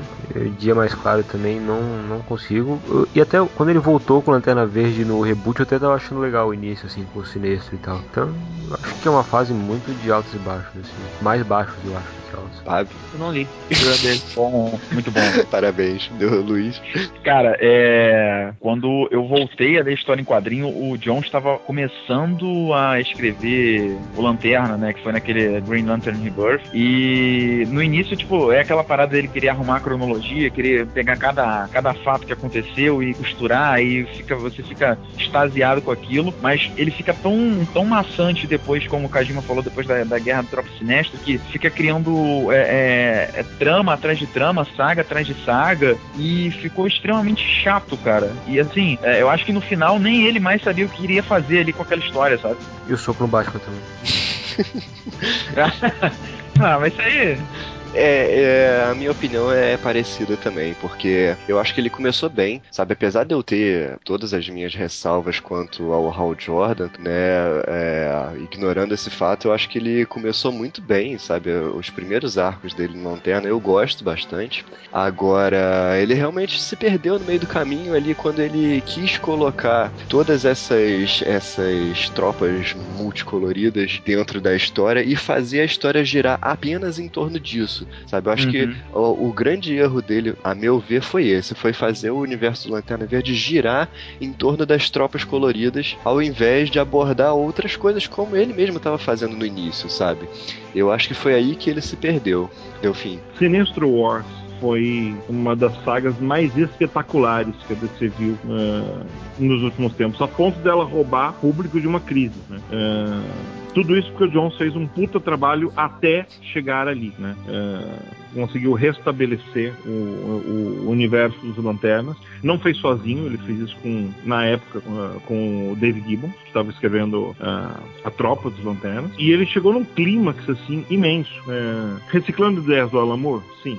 Dia Mais Claro também não, não consigo. Eu, e até quando ele voltou com Lanterna Verde no reboot, eu até tava achando legal o início, assim, com o Sinestro e tal. Então, acho que é uma fase muito de altos e baixos, assim. Mais baixos, eu acho. Eu não li. bom, muito bom. Parabéns, deu Luiz. Cara, é. Quando eu voltei a ler história em quadrinho, o John estava começando a escrever o Lanterna, né? Que foi naquele Green Lantern Rebirth. E no início, tipo, é aquela parada dele querer arrumar a cronologia, querer pegar cada, cada fato que aconteceu e costurar, e fica, você fica extasiado com aquilo, mas ele fica tão, tão maçante depois, como o Kajima falou, depois da, da Guerra do Tropa Sinestro, que fica criando é, é, é, trama atrás de trama, saga atrás de saga, e ficou extremamente chato, cara. E assim, é, eu acho que no final nem ele mais sabia o que iria fazer ali com aquela história, sabe? E o sopro Batman também. ah, mas isso aí. É, é, a minha opinião é parecida também, porque eu acho que ele começou bem, sabe? Apesar de eu ter todas as minhas ressalvas quanto ao Hal Jordan, né? É, ignorando esse fato, eu acho que ele começou muito bem, sabe? Os primeiros arcos dele no Lanterna eu gosto bastante. Agora, ele realmente se perdeu no meio do caminho ali quando ele quis colocar todas essas, essas tropas multicoloridas dentro da história e fazer a história girar apenas em torno disso sabe? Eu acho uhum. que o, o, grande erro dele, a meu ver, foi esse: foi fazer o universo do Lanterna Verde girar em torno das tropas coloridas, ao invés de abordar outras coisas como ele mesmo estava fazendo no início, sabe? Eu acho que foi aí que ele se perdeu. Deu fim. Sinistro Wars foi uma das sagas mais espetaculares que a DC viu uh, nos últimos tempos, a ponto dela roubar público de uma crise. Né? Uh, tudo isso porque o Jones fez um puta trabalho até chegar ali, né? Uh, conseguiu restabelecer o, o, universo dos Lanternas. Não fez sozinho, ele fez isso com, na época com o Dave Gibbons, que estava escrevendo uh, a Tropa dos Lanternas. E ele chegou num clímax assim imenso, reciclando ideias do Alan Moore, sim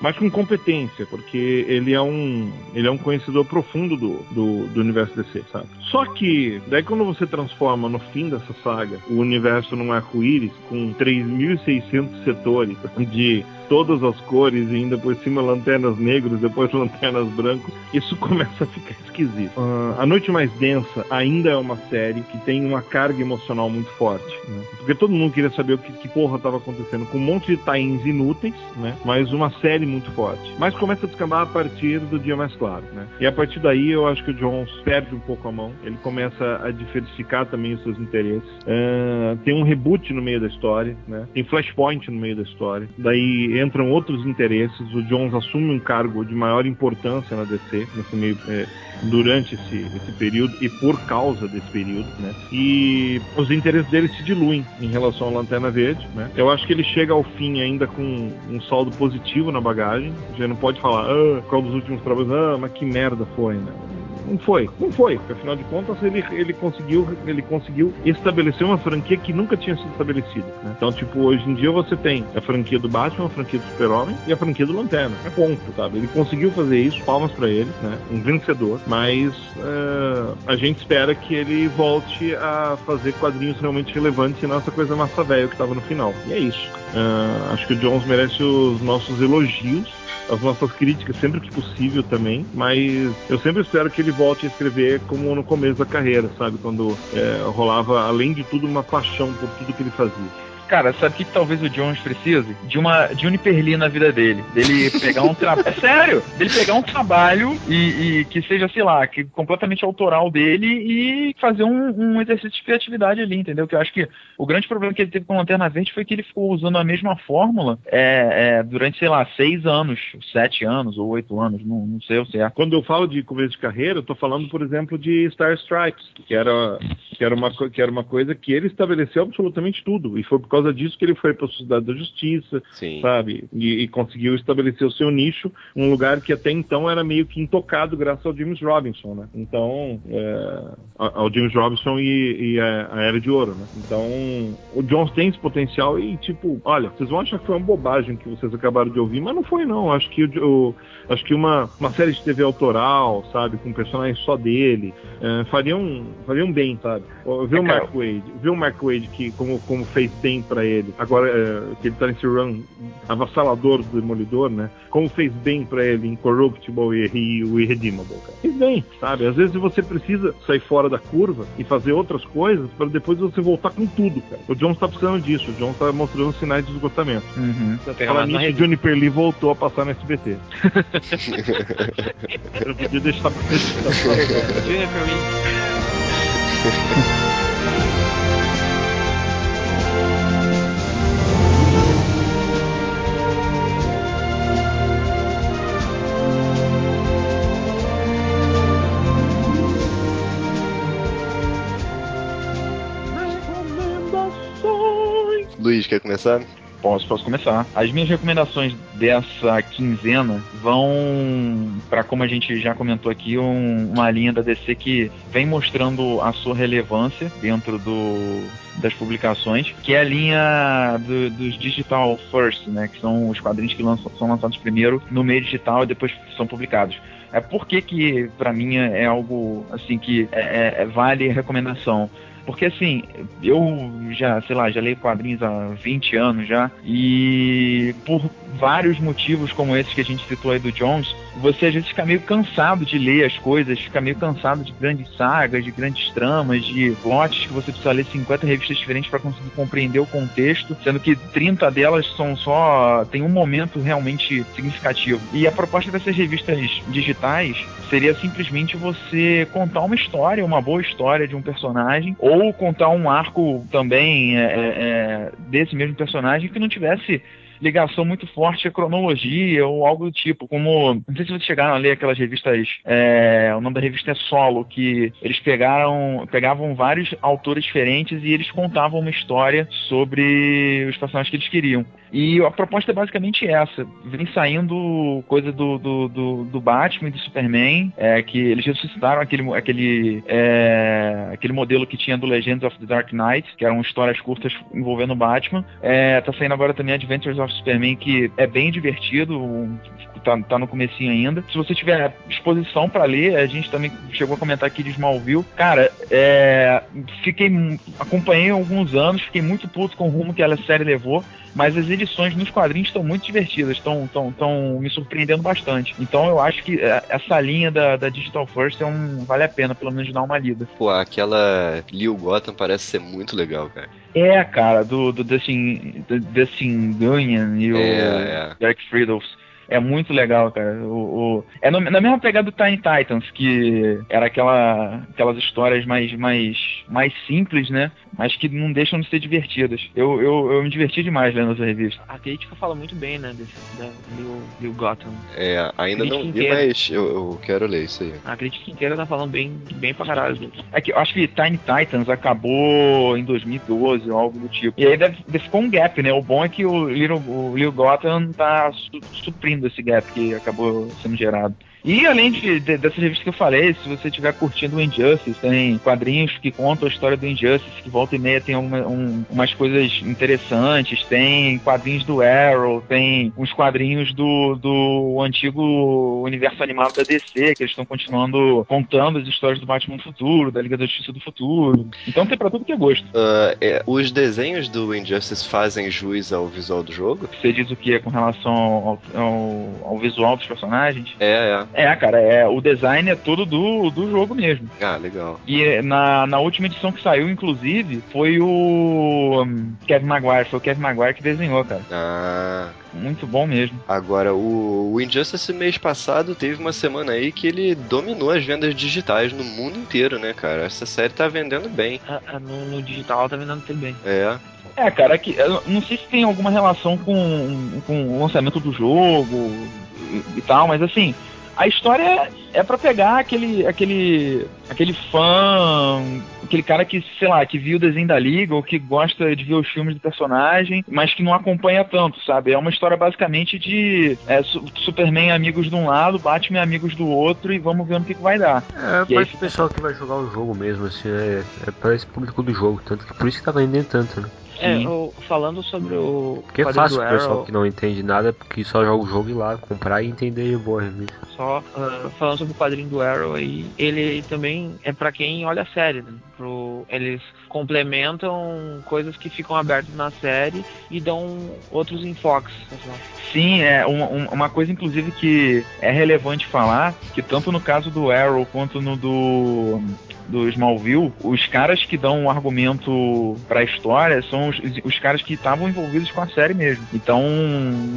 mas com competência, porque ele é um, ele é um conhecedor profundo do, do, do universo DC, sabe? Só que, daí quando você transforma no fim dessa saga o universo num arco-íris com 3.600 setores de todas as cores e ainda por cima lanternas negras, depois lanternas brancas, isso começa a ficar esquisito. Uh, a Noite Mais Densa ainda é uma série que tem uma carga emocional muito forte, né? porque todo mundo queria saber o que, que porra estava acontecendo, com um monte de tains inúteis, né? mas uma série muito forte. Mas começa a descambar a partir do Dia Mais Claro. Né? E a partir daí eu acho que o Jones perde um pouco a mão, ele começa a diversificar também os seus interesses. Uh, tem um reboot no meio da história, né? tem Flashpoint no meio da história. Daí entram outros interesses. O Jones assume um cargo de maior importância na DC nesse meio, é, durante esse, esse período e por causa desse período, né? E os interesses dele se diluem em relação à Lanterna Verde, né? Eu acho que ele chega ao fim ainda com um saldo positivo na bagagem. Já não pode falar, ah, qual dos últimos trabalhos, ah, mas que merda foi, né? Não foi, não foi, porque afinal de contas ele, ele, conseguiu, ele conseguiu estabelecer uma franquia que nunca tinha sido estabelecida. Né? Então, tipo, hoje em dia você tem a franquia do Batman, a franquia do Super-Homem e a franquia do Lanterna. É ponto, sabe? Ele conseguiu fazer isso, palmas para ele, né? Um vencedor, mas uh, a gente espera que ele volte a fazer quadrinhos realmente relevantes e não essa coisa massa velha que estava no final. E é isso. Uh, acho que o Jones merece os nossos elogios as nossas críticas sempre que possível também, mas eu sempre espero que ele volte a escrever como no começo da carreira, sabe? Quando é, rolava, além de tudo, uma paixão por tudo que ele fazia. Cara, sabe o que, talvez o Jones precise? De uma de Uniperli na vida dele. Dele pegar um trabalho. É sério! Dele pegar um trabalho e, e, que seja, sei lá, que completamente autoral dele e fazer um, um, exercício de criatividade ali, entendeu? Que eu acho que o grande problema que ele teve com a Lanterna Verde foi que ele ficou usando a mesma fórmula é, é, durante, sei lá, seis anos, sete anos ou oito anos, não, não sei o certo. Quando eu falo de começo de carreira, eu tô falando, por exemplo, de Star Stripes, que era, que era, uma, que era uma coisa que ele estabeleceu absolutamente tudo. E foi por causa causa disso que ele foi para a Sociedade da Justiça, Sim. sabe? E, e conseguiu estabelecer o seu nicho, um lugar que até então era meio que intocado graças ao James Robinson, né? Então, é, ao James Robinson e, e a, a, Era de Ouro, né? Então, o Jones tem esse potencial e, tipo, olha, vocês vão achar que foi uma bobagem que vocês acabaram de ouvir, mas não foi, não. Acho que, o, acho que uma, uma série de TV autoral, sabe, com um personagem só dele, é, fariam, fariam bem, sabe? Ver o é, Mark Wade, ver o Mark Wade que, como, como fez bem para ele, agora é, que ele tá nesse run avassalador do Demolidor, né? Como fez bem para ele em Corruptible e, e o Irredeemable, cara. Fez bem, sabe? Às vezes você precisa sair fora da curva e fazer outras coisas para depois você voltar com tudo, cara. O John tá precisando disso, o John tá mostrando sinais de esgotamento. Uhum. Fala nisso, Juniper Lee voltou a passar no SBT. Eu podia deixar pra Juniper Lee. Luiz, quer começar? Posso, posso começar. As minhas recomendações dessa quinzena vão para como a gente já comentou aqui, um, uma linha da DC que vem mostrando a sua relevância dentro do, das publicações, que é a linha do, dos Digital First, né, que são os quadrinhos que lançam, são lançados primeiro no meio digital e depois são publicados. É por que que para mim é algo assim que é, é, vale recomendação? Porque assim, eu já, sei lá, já leio quadrinhos há 20 anos já, e por vários motivos como esses que a gente citou aí do Jones, você às vezes fica meio cansado de ler as coisas, fica meio cansado de grandes sagas, de grandes tramas, de lotes que você precisa ler 50 revistas diferentes para conseguir compreender o contexto, sendo que 30 delas são só. tem um momento realmente significativo. E a proposta dessas revistas digitais seria simplesmente você contar uma história, uma boa história de um personagem, ou contar um arco também é, é, é desse mesmo personagem que não tivesse ligação muito forte à cronologia ou algo do tipo, como não sei se vocês chegaram a ler aquelas revistas, é, o nome da revista é Solo, que eles pegaram, pegavam vários autores diferentes e eles contavam uma história sobre os personagens que eles queriam. E a proposta é basicamente essa. Vem saindo coisa do, do, do, do Batman e do Superman, é, que eles ressuscitaram aquele, aquele, é, aquele modelo que tinha do Legends of the Dark Knight, que eram histórias curtas envolvendo o Batman. É, tá saindo agora também Adventures of Superman, que é bem divertido, tá, tá no comecinho ainda. Se você tiver exposição para ler, a gente também chegou a comentar aqui de Smallville. Cara, é, fiquei acompanhei alguns anos, fiquei muito puto com o rumo que a série levou, mas as edições nos quadrinhos estão muito divertidas, estão tão, tão me surpreendendo bastante. Então eu acho que é, essa linha da, da Digital First é um, vale a pena, pelo menos, dar uma lida. Pô, aquela Leo Gotham parece ser muito legal, cara. É, cara, do, do Dustin Gunyan e o é, é. Derek Friedels. É muito legal, cara. O, o... É no, na mesma pegada do Tiny Titans, que era aquela, aquelas histórias mais, mais, mais simples, né? Mas que não deixam de ser divertidas. Eu, eu, eu me diverti demais lendo essa revista. A crítica fala muito bem, né? Desse, da, do, do Gotham. É, ainda não vi, inteira. mas eu, eu, quero ler isso aí. A crítica inteira tá falando bem, bem pra caralho. É que eu acho que Tiny Titans acabou em 2012 ou algo do tipo. E aí deve, deve ficou um gap, né? O bom é que o Little, o Little Gotham tá su, suprindo desse gap que acabou sendo gerado. E além de, de, dessas revistas que eu falei, se você estiver curtindo o Injustice, tem quadrinhos que contam a história do Injustice, que volta e meia tem uma, um, umas coisas interessantes, tem quadrinhos do Arrow, tem uns quadrinhos do, do antigo universo animado da DC, que eles estão continuando contando as histórias do Batman do futuro, da Liga da Justiça do futuro. Então tem pra tudo que é gosto. Uh, é, os desenhos do Injustice fazem juiz ao visual do jogo? Você diz o que com relação ao, ao, ao visual dos personagens? É, é. É, cara, é, o design é todo do, do jogo mesmo. Ah, legal. E na, na última edição que saiu, inclusive, foi o um, Kevin Maguire, foi o Kevin Maguire que desenhou, cara. Ah. Muito bom mesmo. Agora, o, o Injustice mês passado teve uma semana aí que ele dominou as vendas digitais no mundo inteiro, né, cara? Essa série tá vendendo bem. no, no digital tá vendendo bem. É. É, cara, que, não sei se tem alguma relação com, com o lançamento do jogo e, e tal, mas assim, a história é, é para pegar aquele, aquele, aquele fã, aquele cara que, sei lá, que viu o desenho da Liga ou que gosta de ver os filmes do personagem, mas que não acompanha tanto, sabe? É uma história basicamente de é, Superman amigos de um lado, Batman amigos do outro e vamos ver no que, que vai dar. É, para esse pessoal que vai jogar o jogo mesmo, assim, é, é para esse público do jogo, tanto que por isso que tá vendendo tanto, né? É, eu, falando sobre o. Porque é fácil o pessoal que não entende nada, porque só joga o jogo e lá, comprar e entender boa revista. Só uh, falando sobre o quadrinho do Arrow aí, ele também é para quem olha a série, né? Pro, eles complementam coisas que ficam abertas na série e dão outros enfoques. Sim, é uma, uma coisa inclusive que é relevante falar, que tanto no caso do Arrow quanto no do do Smallville, os caras que dão um argumento pra história são os, os caras que estavam envolvidos com a série mesmo. Então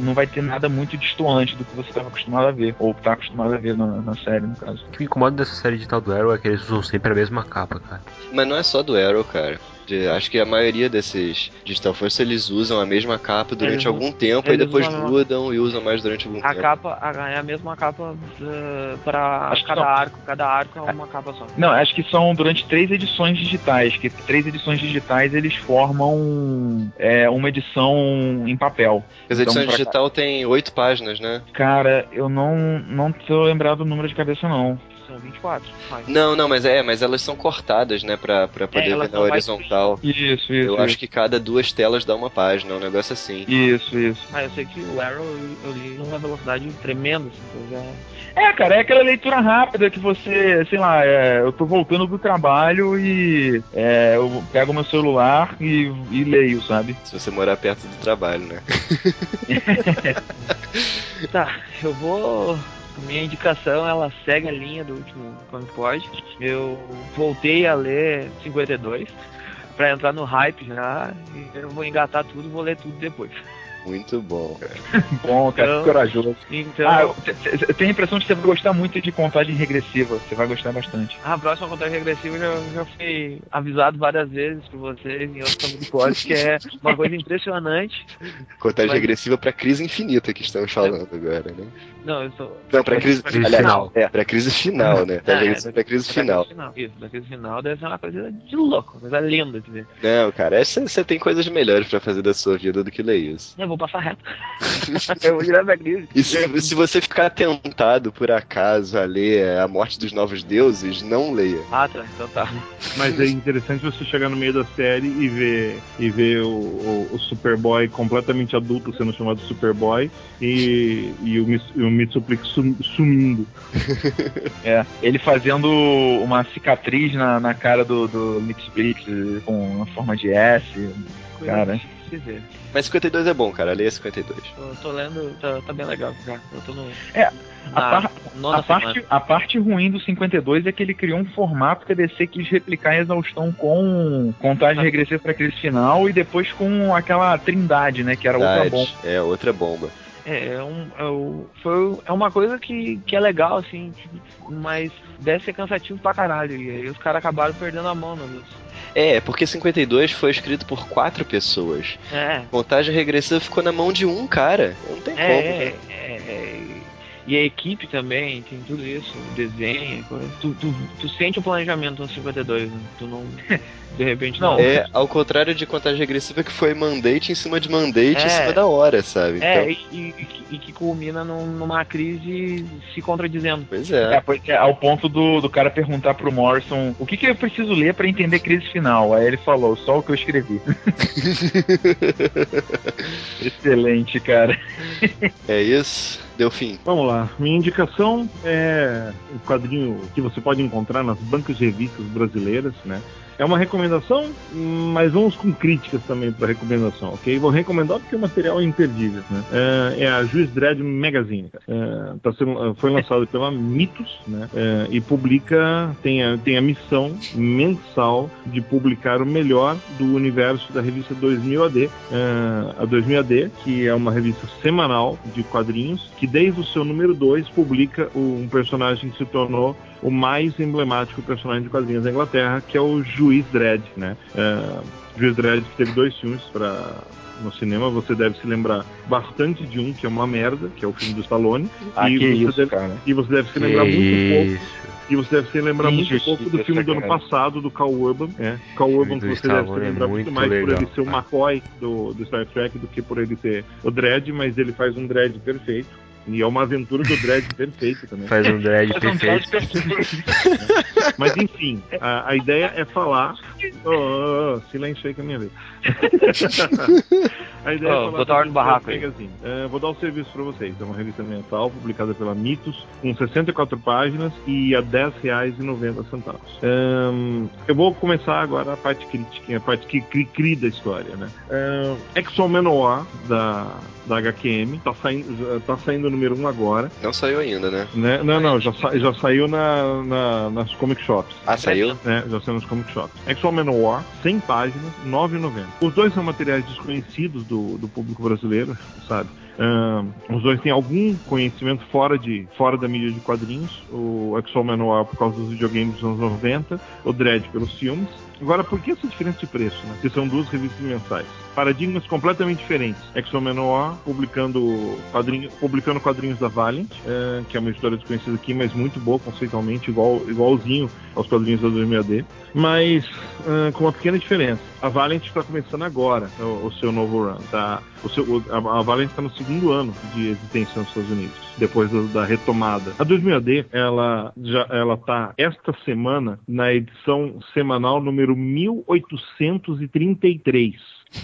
não vai ter nada muito distoante do que você estava acostumado a ver, ou que tá acostumado a ver na, na, série, no caso. O que me incomoda dessa série de tal do Arrow é que eles usam sempre a mesma capa, cara. Mas não é só do Arrow, cara. De, acho que a maioria desses Digital Force eles usam a mesma capa durante eles algum tempo e depois mudam e usam mais durante algum a tempo. Capa, a, é a mesma capa uh, para cada arco. Cada arco é uma capa só. Não, acho que são durante três edições digitais. Que três edições digitais eles formam é, uma edição em papel. As então, edições digital tem oito páginas, né? Cara, eu não, não tô lembrado do número de cabeça, não são 24. Mas... Não, não, mas é, mas elas são cortadas, né, pra, pra poder é, ver na horizontal. Isso, isso. Eu isso. acho que cada duas telas dá uma página, um negócio assim. Isso, isso. Ah, eu sei que o Arrow eu, li numa velocidade tremenda, assim, já... É, cara, é aquela leitura rápida que você, sei lá, é, eu tô voltando do trabalho e é, eu pego meu celular e, e leio, sabe? Se você morar perto do trabalho, né? tá, eu vou minha indicação ela segue a linha do último Comic Pod. Eu voltei a ler 52 para entrar no hype já. E eu vou engatar tudo, vou ler tudo depois. Muito bom, cara. bom, cara, então, corajoso. Então, ah, eu, eu tenho a impressão de que você vai gostar muito de contagem regressiva. Você vai gostar bastante. A próxima contagem regressiva já, já fui avisado várias vezes por vocês em outros podcasts, que é uma coisa impressionante. Contagem mas... regressiva pra crise infinita que estamos falando agora, né? Não, eu sou. Não, pra crise, pra crise aliás, final. É, pra crise final, né? Pra, é, é, pra crise pra final. Crise final. Isso, pra crise final deve ser uma coisa de louco, coisa linda de ver. Não, cara, você tem coisas melhores pra fazer da sua vida do que ler isso. Eu vou passar reto. eu vou direto da crise. E se, se, você ficar tentado, por acaso, a ler A Morte dos Novos Deuses, não leia. Ah, tá. Então tá. Mas é interessante você chegar no meio da série e ver, e ver o, o, o Superboy completamente adulto sendo chamado Superboy e, e o, o Mitsuplix sumindo. é, ele fazendo uma cicatriz na, na cara do, do Mitsuplix com uma forma de S. Cara, mas 52 é bom, cara. Leia 52. Eu tô lendo, tá, tá bem legal já. Eu tô no. É. A, par, a, parte, a parte ruim do 52 é que ele criou um formato que a DC quis replicar em exaustão com contagem regressiva para aquele final e depois com aquela trindade, né? Que era outra bomba. É, outra bomba. É, é, um, é, um, foi, é uma coisa que, que é legal, assim, mas deve ser cansativo pra caralho. E aí os caras acabaram perdendo a mão no É, porque 52 foi escrito por quatro pessoas. É. Contagem regressiva ficou na mão de um cara. Não tem é, como. É, é, é, e a equipe também, tem tudo isso, desenho, tu, tu, tu sente o planejamento no 52, né? Tu não. De repente não. É ao contrário de contagem regressiva que foi mandate em cima de mandate é, em cima da hora, sabe? É, então... e, e, e, que culmina num, numa crise se contradizendo. Pois é. é, é ao ponto do, do cara perguntar pro Morrison o que, que eu preciso ler para entender crise final. Aí ele falou, só o que eu escrevi. Excelente, cara. É isso deu fim. Vamos lá. Minha indicação é um quadrinho que você pode encontrar nas bancas de revistas brasileiras, né? É uma recomendação, mas vamos com críticas também para recomendação, ok? Vou recomendar porque o material é imperdível, né? É, é a Juiz Dredd Magazine. É, tá sendo, foi lançado pela Mitos, né? É, e publica, tem a, tem a missão mensal de publicar o melhor do universo da revista 2000 AD, é, a 2000 AD, que é uma revista semanal de quadrinhos, que desde o seu número 2 publica um personagem que se tornou o mais emblemático personagem de quadrinhos da Inglaterra, que é o Ju Juiz Dredd, né? Uh, Juiz Dredd que teve dois filmes para no cinema, você deve se lembrar bastante de um que é uma merda, que é o filme do Stallone. Ah, e, você isso, deve, cara. e você deve se lembrar Que muito pouco. E você deve se lembrar Que muito pouco do filme do ano cara. passado, do Carl Urban. É. Carl Urban, do que você deve se é lembrar muito muito mais por legal, ele ser o. McCoy do, do Star Trek do que por ele ser o Dredd, mas ele faz um Dredd perfeito. E é uma aventura do Dredd perfeito também. Faz um dread Faz um perfeito. Mas enfim, a, a ideia é falar. Oh, oh, oh, silêncio aí que é a minha vez. a ideia Oh, é falar ordem no barraco aí. Magazine. É, vou dar o serviço para vocês. É uma revista mensal publicada pela Mitos, com 64 páginas e a R$ 10,90. Ahn, eu vou começar agora a parte crítica, a parte que cri, cri da história, né? Ahn, Exxon Manowar, da, da HQM, tá saindo, tá saindo número 1 agora. Não saiu ainda, né? Né? Não, não, já, sa- já saiu na, na- nas comic shops. Ah, saiu? É, já saiu nos comic shops. Exo Manowar, 100 páginas, 9,90. Os dois são materiais desconhecidos do, do público brasileiro, sabe? Ahn, os dois têm algum conhecimento fora, de, fora da mídia de quadrinhos. O Manowar por causa dos videogames dos anos 90, o Dredd pelos filmes. Agora, por que essa diferença de preço? Né? Porque são duas revistas mensais. Paradigmas completamente diferentes. Exo Manowar publicando, publicando quadrinhos da Valiant, eh, que é uma editora desconhecida aqui, mas muito boa conceitualmente, igual, igualzinho aos quadrinhos da 2000AD. Mas ah, com uma pequena diferença. A Valiant está começando agora o, o seu novo run. Tá? O seu, a, a Valiant está no segundo ano de existência nos Estados Unidos, depois da, da retomada. A 2000AD, ela já ela tá esta semana na edição semanal número 1833.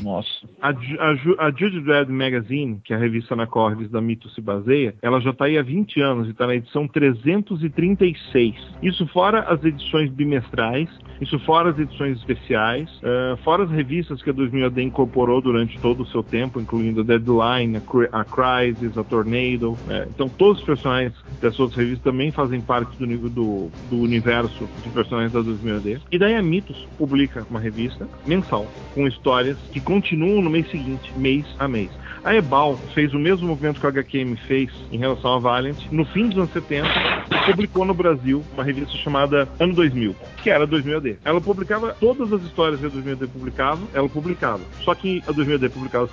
Nossa. A, a, a Judy Dredd Magazine, que é a revista na qual a revista Mito se baseia, ela já está aí há 20 anos e está na edição 336. Isso fora as edições bimestrais, isso fora as edições especiais, eh, fora as revistas que a 2000AD incorporou durante todo o seu tempo, incluindo a Deadline, a, Cri- a Crisis, a Tornado. eh, então todos os personagens dessas outras revistas também fazem parte do, do, do universo de personagens da 2000AD. E daí a Mitos publica uma revista mensal com histórias que continuam no mês seguinte, mês a mês. A Ebal fez o mesmo movimento que a HQM fez em relação a Valiant no fim dos anos 70 e publicou no Brasil uma revista chamada Ano 2000, que era a 2000AD. Ela publicava todas as histórias que a 2000AD publicava, ela publicava. Só que a 2000AD publicava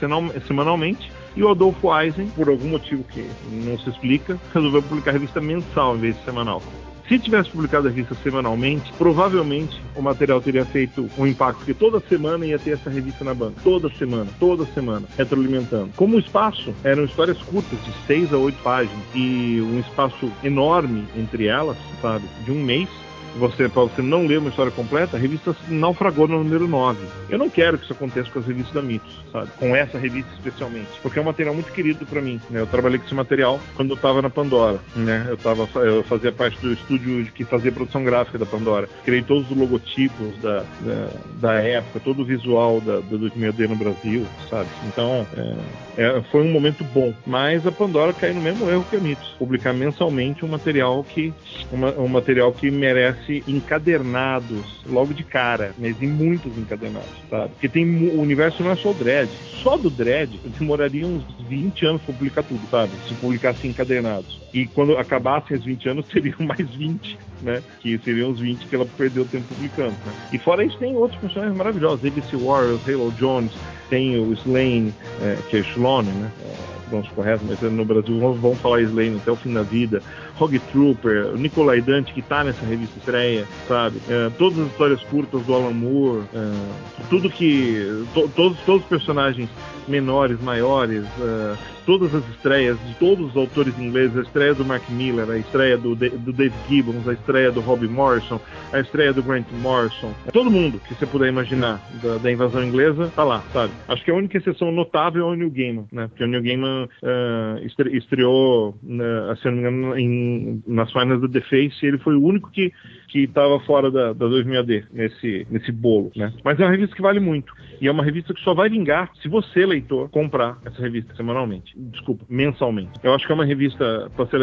semanalmente e o Adolfo Eisen, por algum motivo que não se explica, resolveu publicar a revista mensal em vez de semanal. Se tivesse publicado a revista semanalmente, provavelmente o material teria feito um impacto, porque toda semana ia ter essa revista na banca. Toda semana, toda semana, retroalimentando. Como o espaço eram histórias curtas, de seis a oito páginas, e um espaço enorme entre elas, sabe, de um mês, você, para você não ler uma história completa, a revista naufragou no número 9. Eu não quero que isso aconteça com as revistas da Mitos, sabe? Com essa revista especialmente. Porque é um material muito querido para mim. Né? Eu trabalhei com esse material quando eu estava na Pandora. Né? Eu, tava, eu fazia parte do estúdio que fazia produção gráfica da Pandora. Criei todos os logotipos da, da, da época, todo o visual da, da 2000D no Brasil, sabe? Então, é, é, foi um momento bom. Mas a Pandora caiu no mesmo erro que a Mitos. Publicar mensalmente um material que, uma, um material que merece encadernados logo de cara, mas em muitos encadernados, sabe? Porque tem o universo não é só o Dredd. Só do Dredd demoraria uns 20 anos pra publicar tudo, sabe? Se publicasse encadernados. E quando acabassem os 20 anos, teriam mais 20, né? Que seriam os 20 que ela perdeu tempo publicando. Né? E fora isso, tem outros personagens maravilhosos. ABC Warriors, Halo Jones, tem o Slane, é, que é Shlone, né? É, pronto, correto, mas no Brasil vão falar Slane até o fim da vida. Rogue Trooper, o Nicolai Dante, que tá nessa revista estreia, sabe? É, todas as histórias curtas do Alan Moore, é, tudo que. to- todos, todos os personagens menores, maiores, é, todas as estreias de todos os autores ingleses, a estreia do Mark Miller, a estreia do, Da- do Dave Gibbons, a estreia do Robbie Morrison, a estreia do Grant Morrison, todo mundo que você puder imaginar da, da invasão inglesa, tá lá, sabe? Acho que a única exceção notável é o Neil Gaiman, né? Porque o Neil Gaiman eh, estre- estreou, né, se não me engano, em, nas finais do The Face, e ele foi o único que que estava fora da, da 2000AD nesse, nesse bolo, né? Mas é uma revista que vale muito. E é uma revista que só vai vingar se você, leitor, comprar essa revista semanalmente. Desculpa, mensalmente. Eu acho que é uma revista para ser,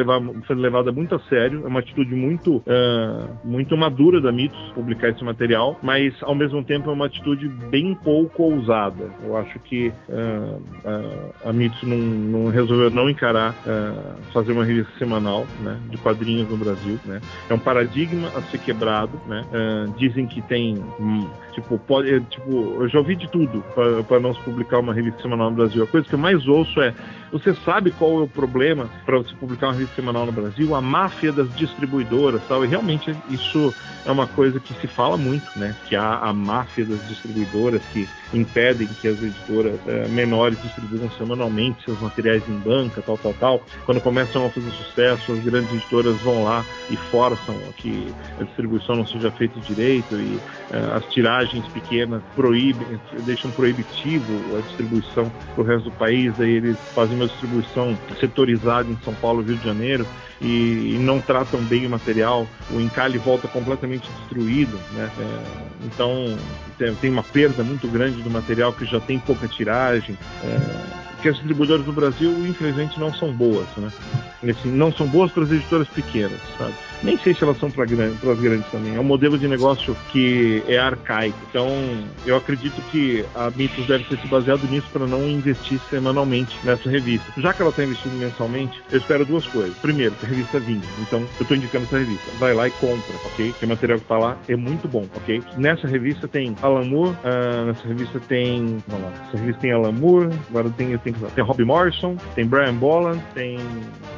ser levada muito a sério. É uma atitude muito, ah, muito madura da Mitos publicar esse material, mas ao mesmo tempo é uma atitude bem pouco ousada. Eu acho que ah, ah, a Mitos não, não resolveu não encarar ah, fazer uma revista semanal né, de quadrinhos no Brasil. Né? É um paradigma a ser quebrado, né? Uh, dizem que tem, hum, tipo, pode, é, tipo, eu já ouvi de tudo para não se publicar uma revista semanal no Brasil. A coisa que eu mais ouço é: você sabe qual é o problema para se publicar uma revista semanal no Brasil? A máfia das distribuidoras, tal. E realmente isso é uma coisa que se fala muito, né? Que há a máfia das distribuidoras que impedem que as editoras uh, menores distribuam semanalmente seus materiais em banca, tal, tal, tal. Quando começam a fazer sucesso, as grandes editoras vão lá e forçam que a distribuição não seja feita direito e uh, as tiragens pequenas proíbem, deixam proibitivo a distribuição para o resto do país, aí eles fazem uma distribuição setorizada em São Paulo Rio de Janeiro e, não tratam bem o material, o encalhe volta completamente destruído, né? É, então tem, tem, uma perda muito grande do material que já tem pouca tiragem. É, que as distribuidoras do Brasil, infelizmente, não são boas, né? Assim, não são boas para as editoras pequenas, sabe? Nem sei se elas são para grande, as grandes também. É um modelo de negócio que é arcaico. Então, eu acredito que a Mitos deve ter se baseado nisso para não investir semanalmente nessa revista. Já que ela está investindo mensalmente, eu espero duas coisas. Primeiro, que a revista vinha. Então, eu estou indicando essa revista. Vai lá e compra, ok? Que o material que está lá é muito bom, ok? Nessa revista tem Alan Moore, uh, nessa revista tem. Vamos lá. Essa revista tem Alan Moore, agora tem, tem tem Rob Morrison, tem Brian Boland, tem.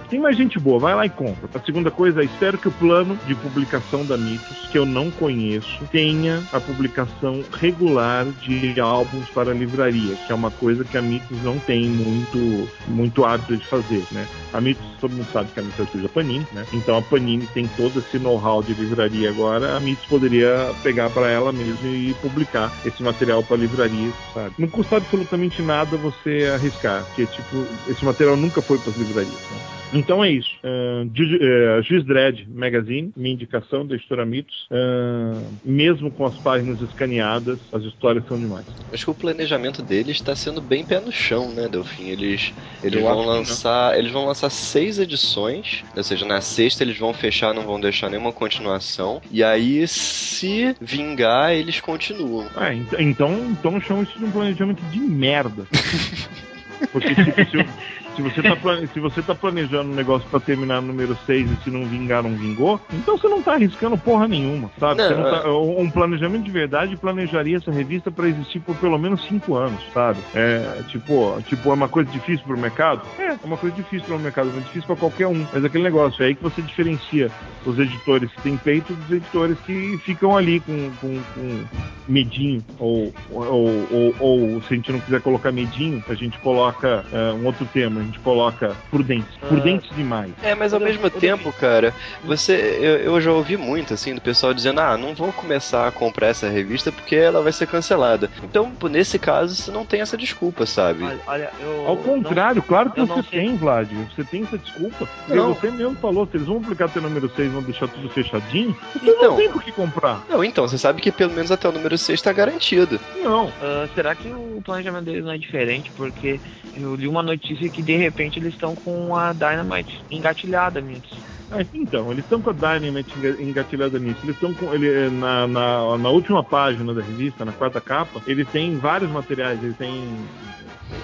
Tem mais gente boa, vai lá e compra. A segunda coisa, espero que o plano de publicação da Mitos, que eu não conheço, tenha a publicação regular de álbuns para livraria, que é uma coisa que a Mitos não tem muito, muito hábito de fazer, né? A Mitos, todo mundo sabe que a Mitos é a Panini, né? Então a Panini tem todo esse know-how de livraria agora, a Mitos poderia pegar para ela mesmo e publicar esse material para livraria, sabe? Não custa absolutamente nada você arriscar que tipo, esse material nunca foi para as livrarias. Né? Então é isso. Uh, Juiz Dredd Magazine, minha indicação da editora Mitos. Uh, mesmo com as páginas escaneadas, as histórias são demais. Acho que o planejamento deles está sendo bem pé no chão, né, Delfim? Eles, eles vão lançar. Eles vão lançar seis edições. Ou seja, na sexta eles vão fechar, não vão deixar nenhuma continuação. E aí, se vingar, eles continuam. É, então, então chama isso de um planejamento de merda. Porque, tipo, se, eu, se você tá, se você tá planejando um negócio para terminar no número 6 e se não vingar, não vingou, então você não tá arriscando porra nenhuma, sabe? Não, não tá, é. um planejamento de verdade planejaria essa revista para existir por pelo menos 5 anos, sabe? É, tipo, tipo, é uma coisa difícil pro mercado? É, é uma coisa difícil pro mercado, é difícil para qualquer um. Mas é aquele negócio, é aí que você diferencia os editores que têm peito dos editores que ficam ali com, com, com medinho, ou, ou, ou, ou, se a gente não quiser colocar medinho, a gente coloca uh, um outro tema gente coloca prudentes. Ah. Prudentes demais. É, mas ao mesmo tempo, cara, você. Eu, eu, já ouvi muito, assim, do pessoal dizendo, ah, não vou começar a comprar essa revista porque ela vai ser cancelada. Então, nesse caso, você não tem essa desculpa, sabe? Olha, olha eu. Ao contrário, não, claro que você tem, Vlad. Você tem essa desculpa. Não. Você mesmo falou, se eles vão publicar até o número 6 vão deixar tudo fechadinho, você então, não tem por que comprar. Não, então, você sabe que pelo menos até o número 6 está garantido. Não. Uh, será que o planejamento deles não é diferente? Porque eu li uma notícia que de de repente eles estão com a Dynamite engatilhada nisso. Ah, então, eles estão com a Dynamite engatilhada nisso. Eles estão com ele na, na, na, última página da revista, na quarta capa, eles têm vários materiais. Eles têm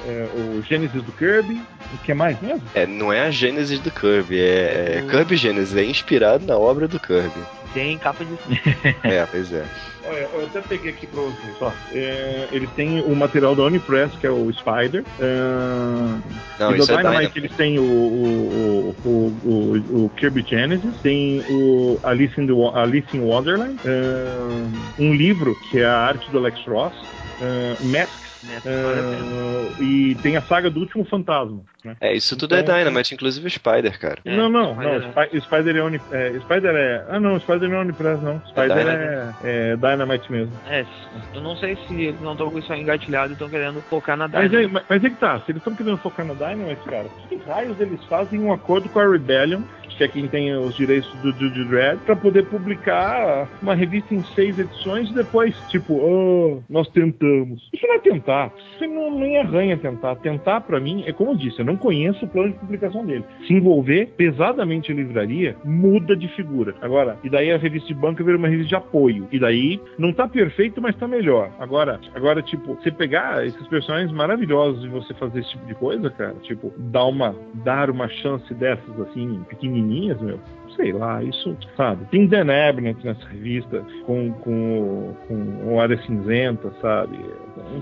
é, o Gênesis do Kirby. O que mais mesmo? É, não é a Gênesis do Kirby, é, é Kirby Gênesis, é inspirado na obra do Kirby. Tem capa de. é, pois é. Olha, eu até peguei aqui pra vocês. Ó, é, eles têm o material da Unipress, que é o Spider. É, Não, e do é Dynamite, Dynamite eles têm o, o, o, o, o Kirby Genesis, tem o Alice in, the, Alice in Wonderland, é, um livro que é a arte do Alex Ross, é, Masks Uh, e tem a saga do último fantasma. Né? É, isso tudo é então, é Dynamite, inclusive o Spider, cara. É, não, não, não. Spider, Spider é, Uni, é, Spider é. Ah, não, Spider não é Unipress, não. Spider é, é, Dynamite mesmo. É, eu não sei se eles não estão com isso engatilhado e estão querendo focar na Dynamite. Mas, mas, mas é que tá, se eles estão querendo focar na Dynamite, cara, que raios eles fazem um acordo com a Rebellion que é quem tem os direitos do Judy Dredd, para poder publicar uma revista em seis edições e depois, tipo, oh, nós tentamos. Isso não é tentar. Isso não, nem arranha tentar. Tentar, para mim, é como eu disse, eu não conheço o plano de publicação dele. Se envolver pesadamente em livraria, muda de figura. Agora, e daí a revista de banca vira uma revista de apoio. E daí não tá perfeito, mas tá melhor. Agora, agora tipo, você pegar esses personagens maravilhosos e você fazer esse tipo de coisa, cara, tipo, dar uma, dar uma chance dessas assim, pequenininhas, meu, sei lá, isso, sabe? Tem Dan Abnett nessa revista com, com, com Área Cinzenta, sabe?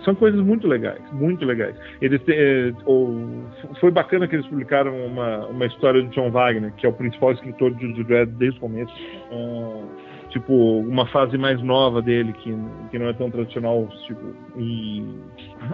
São coisas muito legais, muito legais. Eles eh, ou, foi bacana que eles publicaram uma, uma história do John Wagner, que é o principal escritor de Dredd desde o começo. Uh, tipo, uma fase mais nova dele, que, que não é tão tradicional, tipo, e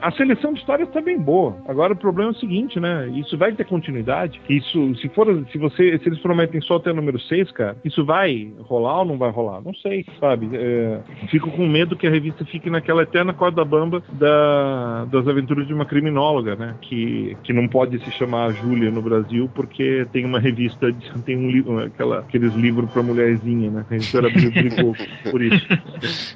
a seleção de histórias está bem boa. Agora o problema é o seguinte, né? Isso vai ter continuidade. Isso, se for, se você, se eles prometem só até o número 6, cara, isso vai rolar ou não vai rolar? Não sei, sabe? É, fico com medo que a revista fique naquela eterna corda bamba da, das aventuras de uma criminóloga, né? Que, que não pode se chamar Júlia no Brasil porque tem uma revista, tem um livro, aquela, aqueles livros para mulherzinha, né? A editora brigou por isso.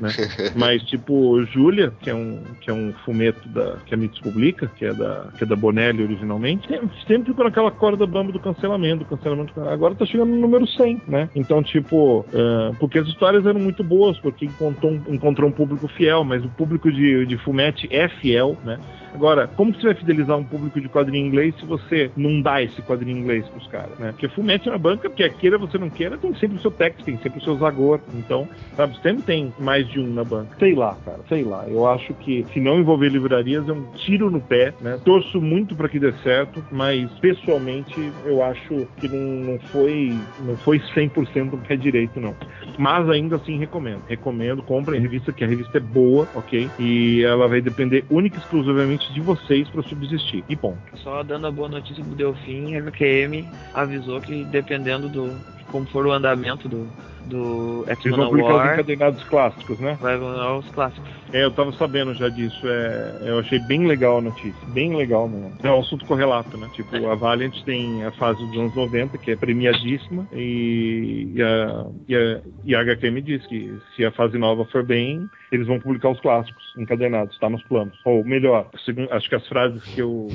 Né? Mas, tipo, Júlia, que é um, que é um fumeto da, que a Mits publica, que é da, que é da Bonelli originalmente, sempre, ficou naquela corda bamba do cancelamento, do cancelamento. Agora tá chegando no número 100, né? Então, tipo, uh, porque as histórias eram muito boas, porque encontrou, encontrou um público fiel, mas o público de, de Fumete é fiel, né? Agora, como que você vai fidelizar um público de quadrinho inglês se você não dá esse quadrinho inglês pros caras, né? Porque Fumete na banca, porque queira você não queira, tem sempre o seu texto, tem sempre o seu Zagor. Então, sabe, sempre tem mais de um na banca. Sei lá, cara, sei lá. Eu acho que se não envolver livrarias é um tiro no pé, né? Torço muito para que dê certo, mas pessoalmente eu acho que não, não foi não foi 100% do pé direito, não. Mas ainda assim recomendo. Recomendo, comprem a revista, que a revista é boa, ok? E ela vai depender única e exclusivamente de vocês para subsistir. E bom. Só dando a boa notícia pro Delfim, a HQM avisou que dependendo do como for o andamento do, do X-Men vão publicar War, os encadenados clássicos, né? Vai ganhar os clássicos. É, eu tava sabendo já disso. É, eu achei bem legal a notícia. Bem legal mesmo. É um assunto correlato, né? Tipo, a Valiant tem a fase dos anos 90, que é premiadíssima, e, e, a, e, a, e a HQ diz que se a fase nova for bem, eles vão publicar os clássicos encadenados, está nos planos. Ou melhor, acho que as frases que eu.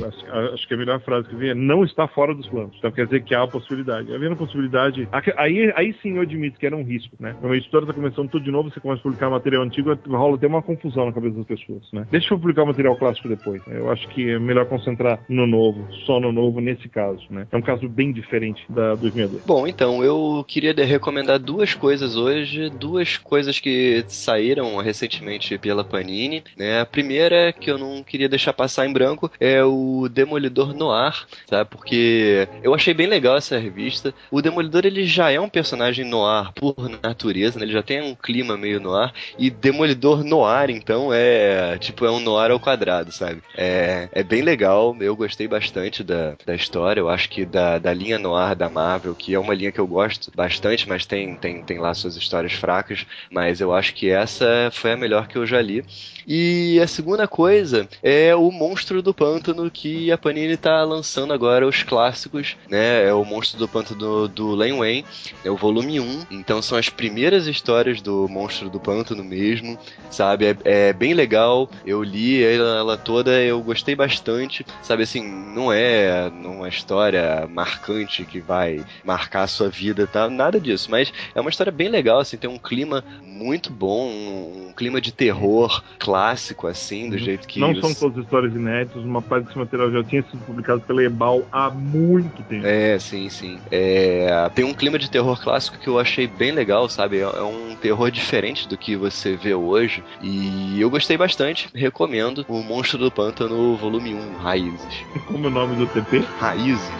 Acho, que a melhor frase que vem é não está fora dos planos. Então quer dizer que há a possibilidade. Havendo a possibilidade. Aí, aí sim eu admito que era um risco, né? Uma editora está começando tudo de novo, você começa a publicar material antigo, rola até uma confusão na cabeça das pessoas, né? Deixa eu publicar o material clássico depois. Né? Eu acho que é melhor concentrar no novo, só no novo nesse caso, né? É um caso bem diferente da 2002. Bom, então, eu queria recomendar duas coisas hoje, duas coisas que saíram recentemente pela Panini, né? A primeira que eu não queria deixar passar em branco é o Demolidor Noir, tá? Porque eu achei bem legal essa revista. O Demolidor ele já é um personagem noir por natureza, né? Ele já tem um clima meio noir e Demolidor Noir, então é tipo é um noir ao quadrado, sabe? É, é bem legal. Eu gostei bastante da, da história. Eu acho que da, da linha noir da Marvel, que é uma linha que eu gosto bastante, mas tem tem tem lá suas histórias fracas. Mas eu acho que essa foi a melhor que eu já li. E a segunda coisa é o Monstro do Pântano que a Panini tá lançando agora os clássicos, né? É o Monstro do Pântano do, do Len Wayne, é o volume 1. Então são as primeiras histórias do Monstro do Pântano mesmo, sabe? É, é bem legal. Eu li ela, ela, toda, eu gostei bastante, sabe? Assim, não é uma história marcante que vai marcar a sua vida, tá? Nada disso, mas é uma história bem legal, assim, tem um clima muito bom, um, clima de terror clássico, assim, do jeito que. Não eles... são todas histórias inéditas, uma parte desse material já tinha sido publicado pela Ebal há muito tempo. É, sim, sim. É... Tem um clima de terror clássico que eu achei bem legal, sabe? É um terror diferente do que você vê hoje. E eu gostei bastante, recomendo o Monstro do Pântano, volume 1, Raízes. Como é o nome do TP? Raízes.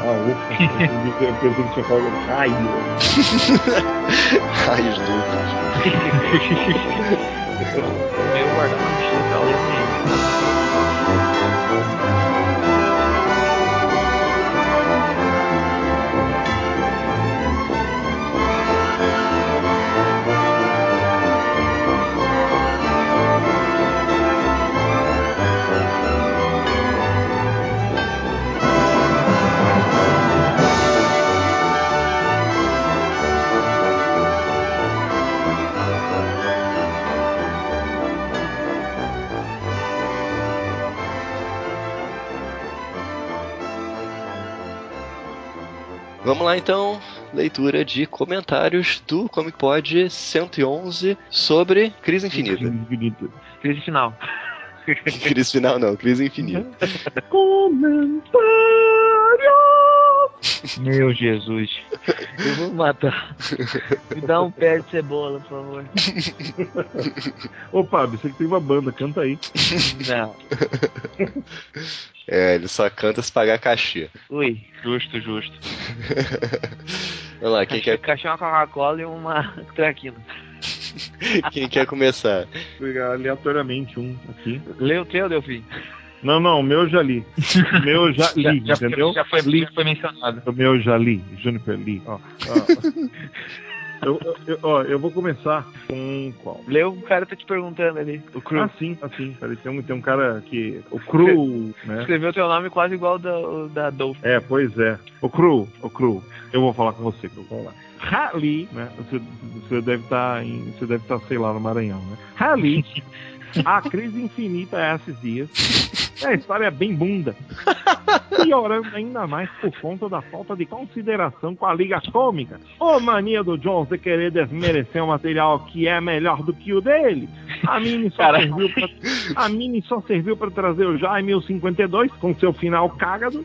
Ah, ufa. eu pensei que tinha falado raio. Raios duplos. meu guardar uma lá então, leitura de comentários do Comic Pod 111 sobre Crise Infinita. Crise Infinita. Crise final. crise final não, Crise Infinita. Comentário! Meu Jesus. Eu vou me matar. Me dá um pé de cebola, por favor. Ô, Pablo, você que tem uma banda, canta aí. Não. É, ele só canta se pagar cachê. Ui. Justo, justo. Vamos lá, quem quer, Cachê uma Coca-Cola e uma traquina. quem quer começar? Pegar aleatoriamente um aqui. Lê o teu, Delfim. Não, não, o meu eu já li. O meu eu já li, já, entendeu? já, foi, Li. foi mencionado. O meu eu já li, Juniper. Ó, ó. Eu, eu- eu- ó, eu vou começar com qual? Lê o cara tá te perguntando ali. O Cru. Ah, sim, assim. Peraí, tem um, tem um cara que. O Cru, né? Escreveu teu nome quase igual da, da Dolph. É, pois é. O Cru, o Cru. Eu vou falar com você, Cru. Vamos lá. Rally, né? Você, você deve estar em. Você deve estar, sei lá, no Maranhão, né? Rally. A crise infinita é esses dias. É, a história é bem bunda. Piorando ainda mais por conta da falta de consideração com a Liga Cômica. Ô mania do Jones de querer desmerecer um material que é melhor do que o dele. A Mini só Cara. serviu pra, a Mini só serviu pra trazer o Jaime o 52 com seu final cágado.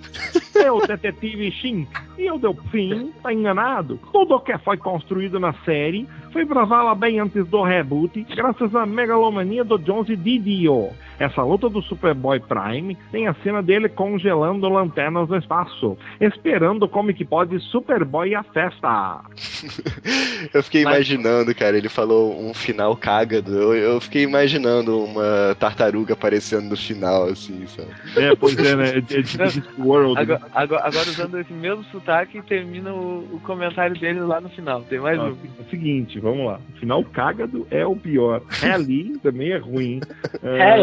É o detetive Shin. E o Delfim tá enganado. Tudo o que foi construído na série foi pra vala bem antes do reboot, graças à megalomania do Jones e Didio. Essa luta do Superboy Prime tem a cena dele congelando lanternas no espaço, esperando como que pode Superboy a festa. Eu fiquei Mas- imaginando, cara, ele falou um final cágado. Eu, eu fiquei imaginando uma tartaruga aparecendo no final, assim, sabe? É, pois é, né? É, é de Discworld. né? Agora, agora, agora usando esse mesmo sotaque, termina o, o comentário dele lá no final. Tem mais Ó, um. é o seguinte, vamos lá. O final cágado é o pior. Rally também é ruim. É,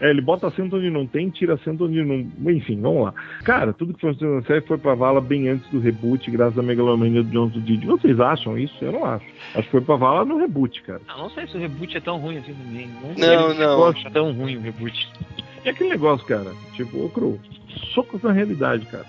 É, ele bota acento onde não tem, tira acento onde não. Enfim, vamos lá. Cara, tudo que foi na série foi pra vala bem antes do reboot, graças à megalomania do Jones do Didi. Vocês acham isso? Eu não acho. Acho que foi pra vala no reboot, cara. Eu não sei se o reboot é tão ruim assim também. Não, Não, sei se não. eu acho tão ruim o reboot. E aquele negócio, cara, tipo, ô Cru, socos na realidade, cara.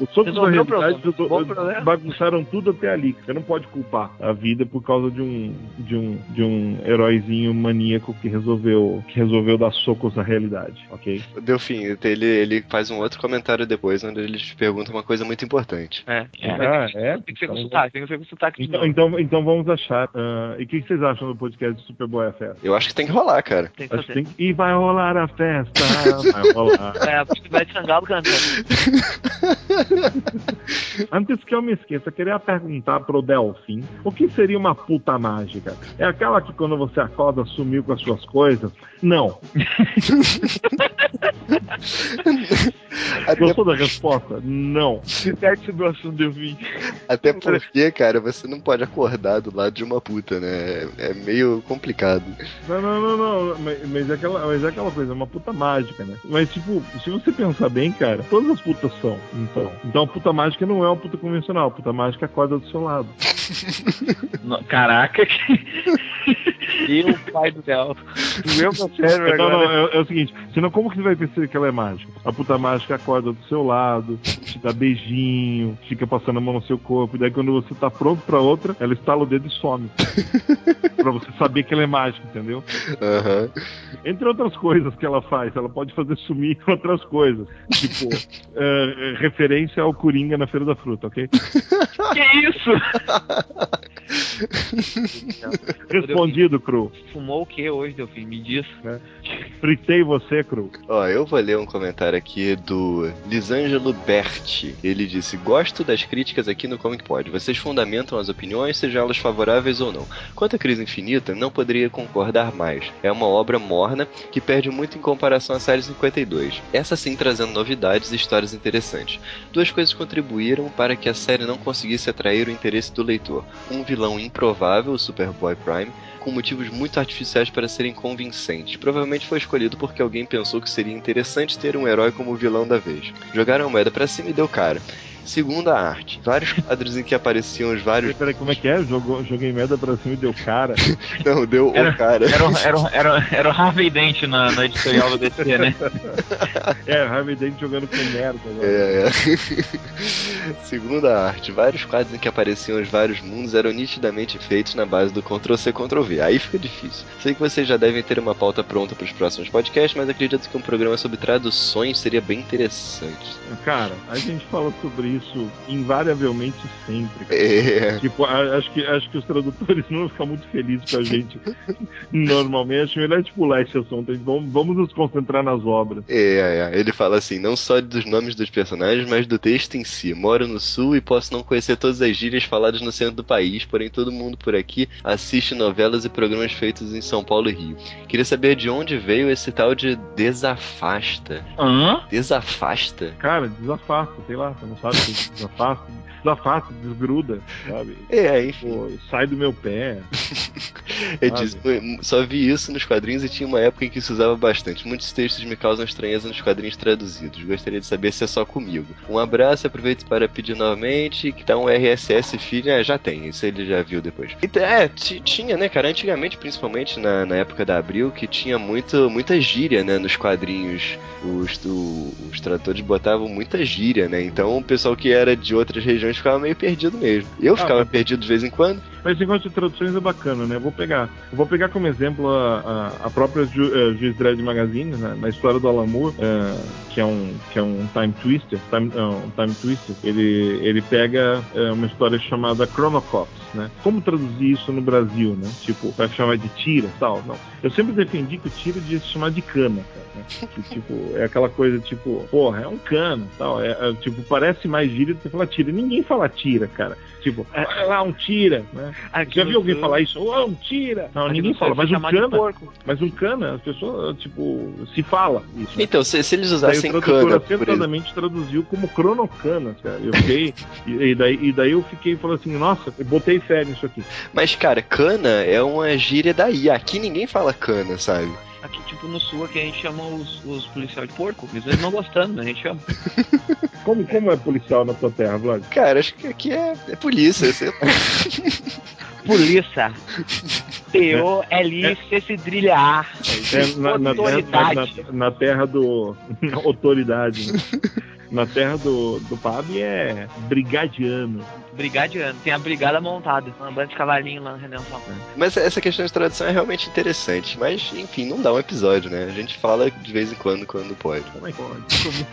Os socos na o realidade problema. bagunçaram tudo até ali. Você não pode culpar a vida por causa de um de um de um heróizinho maníaco que resolveu que resolveu dar socos na realidade, ok? O Delfim, ele, ele faz um outro comentário depois, onde ele te pergunta uma coisa muito importante. É. Ah, é? Tem que ser com Então- sotaque, tem que ser com sotaque de Então, então, então vamos achar. ah, e o que vocês acham do podcast do Superboy a festa? Eu acho que tem que rolar, cara. Tem que Acho que fazer. tem que... E vai rolar a festa! Vai rolar. É, a Ivete Sangalo cantando. Antes que eu me esqueça, eu queria perguntar pro Delfim o que seria uma puta mágica? É aquela que quando você acorda sumiu com as suas coisas? Não. Até, Gostou da resposta? Não. Repete sobre o assunto eu vi. até porque, cara, você não pode acordar do lado de uma puta, né? É meio complicado. Não, não, não, não. Mas, mas é aquela, mas é aquela coisa, é uma puta mágica, né? Mas, tipo, se você pensar bem, cara, todas as putas são. Então, então a puta mágica não é uma puta convencional. A puta mágica acorda do seu lado. No- Caraca, que. Meu pai do céu. Meu cérebro Não, não, agora. é, é o seguinte, senão como que você vai perceber que ela é mágica? A puta mágica acorda do seu lado, te dá beijinho, fica passando a mão no seu corpo, e daí quando você tá pronto pra outra, ela estala o dedo e some. pra você saber que ela é mágica, entendeu? Aham. Entre outras coisas que ela faz, ela pode fazer sumir outras coisas. Tipo, é, é, referência ao Coringa na Feira da Fruta, ok? Que isso? Respondido, Cru. Fumou o que hoje, Delfim? Me diz. Fritei você, Cru. Ó, eu vou ler um comentário aqui do Lisângelo Berti. Ele disse: Gosto das críticas aqui no Comic Pod. Vocês fundamentam as opiniões, sejam elas favoráveis ou não. Quanto à Crise Infinita, não poderia concordar mais. É uma obra morna que perde muito em comparação à série 52. Essa sim trazendo novidades e histórias interessantes. Duas coisas contribuíram para que a série não conseguisse atrair o interesse do leitor: um vilão improvável, o Superboy Prime, com motivos muito artificiais para serem convincentes. Provavelmente foi escolhido porque alguém pensou que seria interessante ter um herói como vilão da vez. Jogaram a moeda pra cima e deu cara. Segunda arte. Vários quadros em que apareciam os vários. Peraí, como é que é? Jogou, joguei merda pra cima e deu cara. Não, deu Era- o cara. Era, o- era, o- era, o- era o Harvey Dent na, na editorial do DC, né? É, Harvey Dent jogando com merda agora. É, é. Segunda arte. Vários quadros em que apareciam os vários mundos eram nitidamente feitos na base do Ctrl-C, Ctrl-V. Aí fica difícil. Sei que vocês já devem ter uma pauta pronta para os próximos podcasts, mas acredito que um programa sobre traduções seria bem interessante. Cara, a gente fala sobre isso invariavelmente sempre. É. Tipo, acho que, acho que os tradutores não vão ficar muito felizes com a gente. Normalmente, acho melhor tipo, pular esse assunto. Vamos, vamos nos concentrar nas obras. É, é, ele fala assim, não só dos nomes dos personagens, mas do texto em si. Moro no sul e posso não conhecer todas as gírias faladas no centro do país, porém todo mundo por aqui assiste novelas e programas feitos em São Paulo e Rio. Queria saber de onde veio esse tal de desafasta. Hã? Desafasta? Cara, desafasta, sei lá, você não sabe que é desafasta. Desafasta, desgruda, sabe? É, enfim. Pô, sai do meu pé. Eu disse, só vi isso nos quadrinhos e tinha uma época em que isso usava bastante. Muitos textos me causam estranheza nos quadrinhos traduzidos. Gostaria de saber se é só comigo. Um abraço, aproveito para pedir novamente que tá um RSS feed. É, já tem, isso ele já viu depois. Então, é, ti- tinha, né, cara, antigamente, principalmente na, na época da Abril, que tinha muito, muita gíria, né, nos quadrinhos. Os, o- os tradutores botavam muita gíria, né? Então o pessoal que era de outras regiões ficava meio perdido mesmo. Eu Ah, ficava perdido de vez em quando. Mas esse negócio de traduções é bacana, né? Eu vou pegar, eu vou pegar como exemplo a, a, a própria Ju, eh, Juiz Dredd Magazine, né? na história do Alan Moore, eh, que é um que é um time twister, time, eh, um time twister. Ele ele pega uma história chamada Chronocops, né? Como traduzir isso no Brasil, né? Tipo, vai chamar de tira, tal? Não. Eu sempre defendi que o tira devia se chamar de cana, cara. Né? Que, tipo, é aquela coisa tipo, porra, é um cana, tal. É, é, tipo, parece mais gíria do que falar tira. Ninguém fala tira, cara. Tipo, vai lá um tira, né? Aqui Já viu alguém sul- falar isso? Ô, um tira! Não, aqui ninguém no fala, mas é um cana, porco. mas um cana, as pessoas, tipo, se fala isso. né? Então, se, se eles Daí o usassem tradutor cana, acertadamente traduziu como cronocana, cara. Eu fiquei, e, daí, e daí eu fiquei e falei assim, nossa, eu botei fé nisso aqui. Mas, cara, cana é uma gíria daí. Aqui ninguém fala cana, sabe? Aqui, tipo, no sul, aqui a gente chama os, os policiais de porco. Mesmo eles não gostando, né? A gente chama. Como, como é policial na tua terra, Vlad? Cara, acho que aqui é, é polícia. Você... Polícia. P-O-L-I-C É, na, na, na- na terra do. autoridade. né? Na terra do, do Pab é brigadiano. Brigadiano. Tem a brigada montada. Uma banda de cavalinho lá na Redenção. Mas essa questão de tradução é realmente interessante. Mas, enfim, não dá um episódio, né? A gente fala de vez em quando, quando pode. Como é que pode?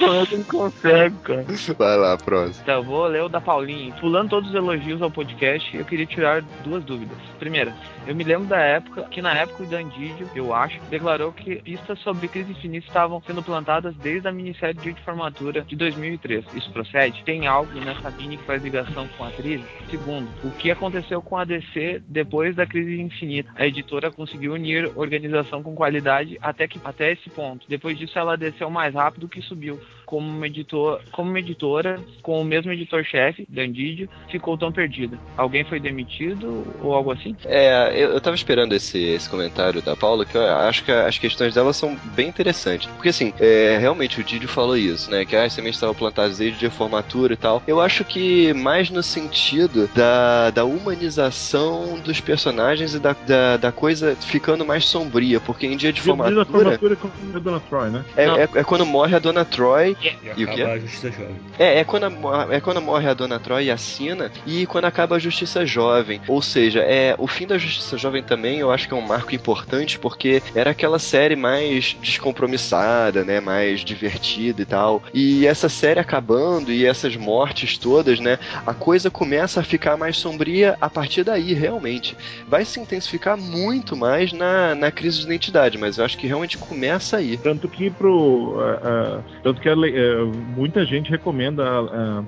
Não consegue, cara. Vai lá, próximo. Então, vou ler o da Paulinha. Pulando todos os elogios ao podcast, eu queria tirar duas dúvidas. Primeira, eu me lembro da época, que na época o Dandidio, eu acho, declarou que pistas sobre crise infinita estavam sendo plantadas desde a minissérie de Formatura de 2003. Isso procede? Tem algo nessa mini que faz ligação com a crise? Segundo, o que aconteceu com a DC depois da crise infinita? A editora conseguiu unir organização com qualidade até, que, até esse ponto. Depois disso, ela desceu mais rápido que subiu como uma, editor, como uma editora, com o mesmo editor-chefe, Dandidio, ficou tão perdida? Alguém foi demitido ou algo assim? É, eu, eu tava esperando esse, esse comentário da Paula, que eu acho que as questões dela são bem interessantes. Porque, assim, é, realmente o Didio falou isso, né? Que as sementes estavam plantadas desde de formatura e tal. Eu acho que mais no sentido da, da humanização dos personagens e da, da, da coisa ficando mais sombria. Porque em dia de formatura formatura com a Dona Troy, né? é, é, é quando morre a Dona Troy. E, E o quê? acaba a justiça jovem. É, é quando, a- é quando morre a Dona Troy e assina, e quando acaba a Justiça Jovem. Ou seja, é o fim da Justiça Jovem também eu acho que é um marco importante, porque era aquela série mais descompromissada, né? Mais divertida e tal. E essa série acabando e essas mortes todas, né? A coisa começa a ficar mais sombria a partir daí, realmente. Vai se intensificar muito mais na, na crise de identidade, mas eu acho que realmente começa aí. Tanto que pro. ah, ah, tanto que a muita gente recomenda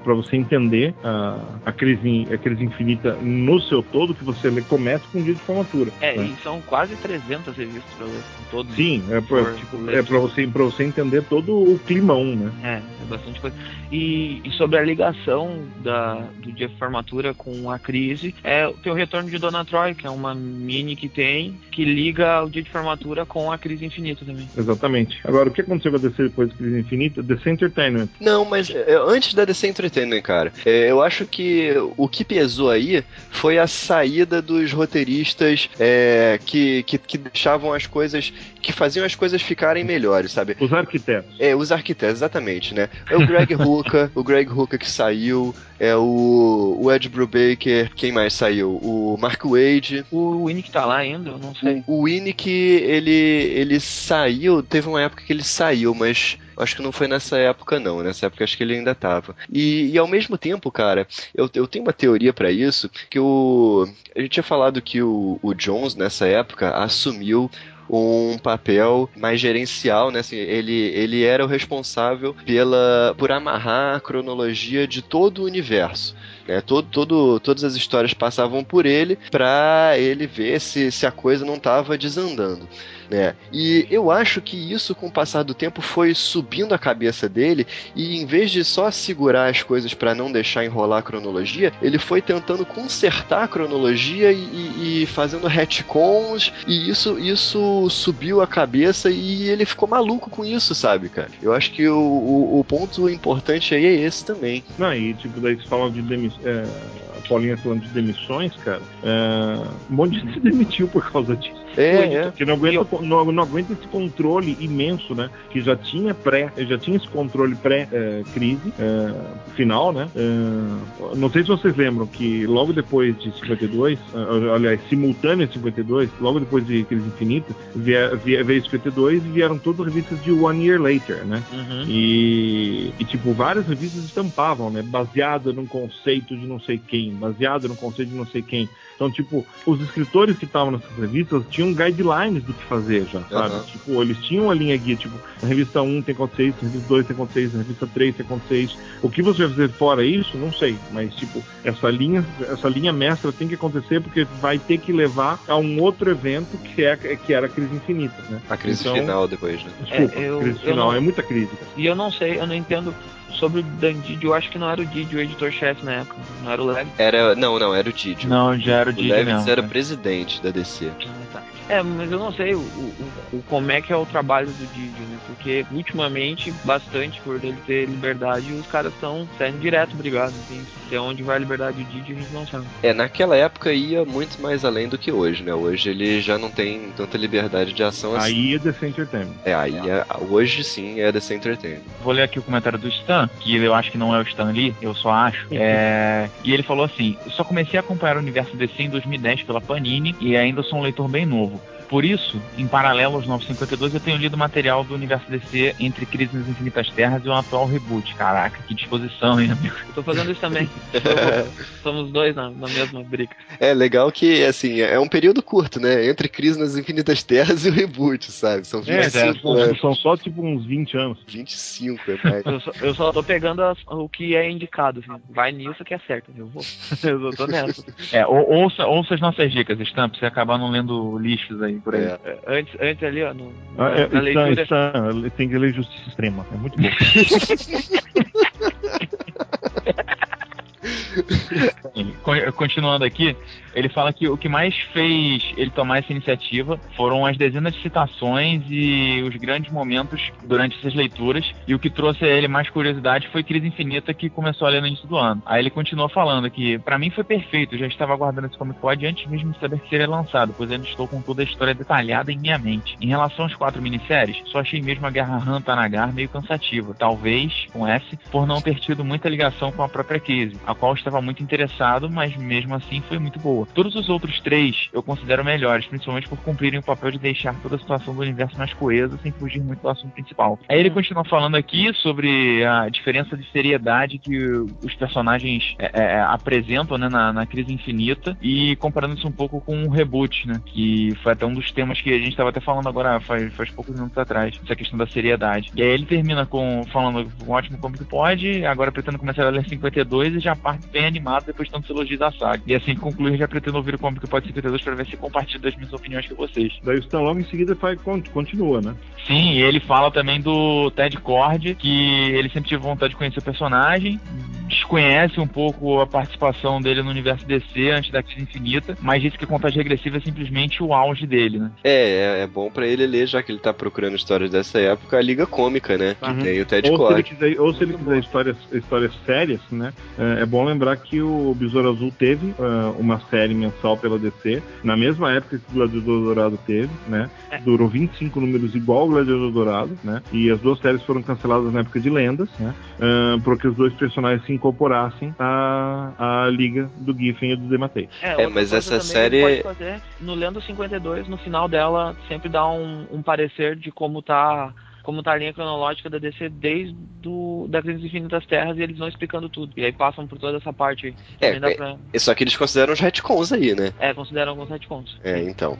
para você entender a, a, crise, a crise infinita no seu todo, que você lê, comece com o dia de formatura. É, né? e são quase 300 revistas pra ler, todos. Sim, é For- tipo, é pra você, pra você entender todo o climão, né? É, é bastante coisa. E, e sobre a ligação da, do dia de formatura com a crise, é tem o retorno de Dona Troy, que é uma mini que tem, que liga o dia de formatura com a crise infinita também. Exatamente. Agora, o que aconteceu com a DC depois da crise infinita? DC Entertainment. Não, mas é, antes da DC Entertainment, cara, é, eu acho que o que pesou aí foi a saída dos roteiristas é, que, que, que deixavam as coisas, que faziam as coisas ficarem melhores, sabe? Os arquitetos. É, os arquitetos, exatamente, né? É o Greg Hooker, o Greg Hooker que saiu, é o, o Ed Brubaker, quem mais saiu? O Mark Wade, O Winnie que tá lá ainda, eu não sei. o Winnick, ele, ele saiu, teve uma época que ele saiu, mas Acho que não foi nessa época, não. Nessa época acho que ele ainda tava. E, e ao mesmo tempo, cara, eu, eu tenho uma teoria para isso, que o. A gente tinha falado que o, o Jones, nessa época, assumiu um papel mais gerencial, né? Assim, ele, ele era o responsável pela, por amarrar a cronologia de todo o universo. Né? Todo, todo, todas as histórias passavam por ele para ele ver se, se a coisa não estava desandando né? E eu acho que isso, com o passar do tempo, foi subindo a cabeça dele e em vez de só segurar as coisas para não deixar enrolar a cronologia, ele foi tentando consertar a cronologia e, e, e, fazendo retcons e isso, isso subiu a cabeça e ele ficou maluco com isso, sabe, cara? Eu acho que o, o, o ponto importante aí é esse também. Não, e tipo, daí você fala de demissão. É Paulinha falando de demissões, cara, é, um monte de gente se demitiu por causa disso. É, é. Que não aguenta, não, não aguenta esse controle imenso, né? Que já tinha pré, já tinha esse controle pré-crise é, final, né? É, não sei se vocês lembram que logo depois de 52, é, aliás, simultâneo a 52, logo depois de Crise Infinita, vier, vier, veio 52 e vieram todas as revistas de One Year Later, né? Uhum. E, e, tipo, várias revistas estampavam, né? Baseada num conceito de não sei quem, baseado no conceito de não sei quem. Então, tipo, os escritores que estavam nessas revistas tinham guidelines do que fazer já, sabe? Uhum. Tipo, eles tinham uma linha guia, tipo, na revista 1 tem que acontecer isso, na revista 2 tem que acontecer isso, na revista 3 tem que acontecer isso. O que você vai fazer fora isso, não sei, mas, tipo, essa linha, essa linha mestra tem que acontecer porque vai ter que levar a um outro evento que, é, que era a crise infinita, né? A crise então, final depois, né? Desculpa, é, eu, crise final, não, é muita crise. E eu não sei, eu não entendo sobre o Dandidio, eu acho que não era o Didi o editor-chefe na época, não era o Lev. Era, não, não, era o Didi. Não, já era o Didi. O Lev era o presidente da DC. Ah, tá. É, mas eu não sei o, o, o, como é que é o trabalho do Didi, né? Porque ultimamente, bastante por ele ter liberdade, os caras estão saindo direto brigados. Assim, se onde vai a liberdade do Didi, a gente não sabe. É, naquela época ia muito mais além do que hoje, né? Hoje ele já não tem tanta liberdade de ação assim. Aí é DC Entertainment. É, aí é, hoje sim é DC Entertainment. Vou ler aqui o comentário do Stan, que eu acho que não é o Stan Lee, eu só acho. É... E ele falou assim: só comecei a acompanhar o universo DC em 2010 pela Panini e ainda sou um leitor bem novo. Por isso, em paralelo aos 952, eu tenho lido material do universo DC entre Crise nas Infinitas Terras e o atual reboot. Caraca, que disposição, hein, amigo? Eu tô fazendo isso também. Somos dois na, na, mesma briga. É legal que, assim, é um período curto, né? Entre Crise nas Infinitas Terras e o reboot, sabe? São 25 é, é, anos. São só, tipo, uns 20 anos. 25, é mais. eu, só, eu só tô pegando as, o que é indicado, assim. Vai nisso que é certo. Eu vou. eu tô nessa. É, ou, ouça, ouça as nossas dicas, Stamp, pra você acabar não lendo lixos aí por aí. É. é. Antes, antes ali, ó, no, ah, é, na, na leitura... Está, tem que ler Justiça Extrema. É muito bom. Continuando aqui, ele fala que o que mais fez ele tomar essa iniciativa foram as dezenas de citações e os grandes momentos durante essas leituras. E o que trouxe a ele mais curiosidade foi Crise Infinita, que começou a ler no início do ano. Aí ele continuou falando que, para mim, foi perfeito. Eu já estava aguardando esse Comic Pod antes mesmo de saber que seria lançado, pois ainda estou com toda a história detalhada em minha mente. Em relação às quatro minisséries, só achei mesmo a Guerra Han Tanagar meio cansativa. Talvez, com S, por não ter tido muita ligação com a própria crise, a qual estava muito interessado, mas mesmo assim foi muito boa. Todos os outros três eu considero melhores, principalmente por cumprirem o papel de deixar toda a situação do universo mais coesa sem fugir muito do assunto principal. Aí ele continua falando aqui sobre a diferença de seriedade que os personagens é, é, é, apresentam né, na, na, crise infinita e comparando isso um pouco com o reboot, né? Que foi até um dos temas que a gente estava até falando agora faz, faz poucos minutos atrás, essa questão da seriedade. E aí ele termina com falando um ótimo como que pode, agora pretendo começar a ler 52 e já parte bem animado depois de tantos elogios da saga. E assim conclui já pretendo ouvir o Comic Pode 52 para ver se compartilho das minhas opiniões com vocês. Daí o Stan logo em seguida faz, continua, né? Sim, e ele fala também do Ted Cord, que ele sempre teve vontade de conhecer o personagem, desconhece um pouco a participação dele no universo DC antes da crise infinita, mas disse que a contagem regressiva é simplesmente o auge dele, né? É, é, é bom para ele ler, já que ele tá procurando histórias dessa época, a Liga Cômica, né? Que uhum. tem o Ted ou Cord. Se quiser, ou se ele quiser histórias, histórias sérias, né? É, é bom lembrar que o Besouro Azul teve uh, uma série mensal pela DC, na mesma época que o Gladiador Dourado teve, né? É. Durou 25 números igual ao Gladiador Dourado, né? E as duas séries foram canceladas na época de lendas, né? Uh, porque os dois personagens se incorporassem à, à liga do Giffen e do Dematei. É, é mas essa série. Fazer, no Lendo 52, no final dela, sempre dá um, um parecer de como tá como tá a linha cronológica da DC desde do, da Crise Infinitas Terras e eles vão explicando tudo. E aí passam por toda essa parte. É, é, pra- é só que eles consideram os retcons aí, né? é, consideram alguns retcons. É, então.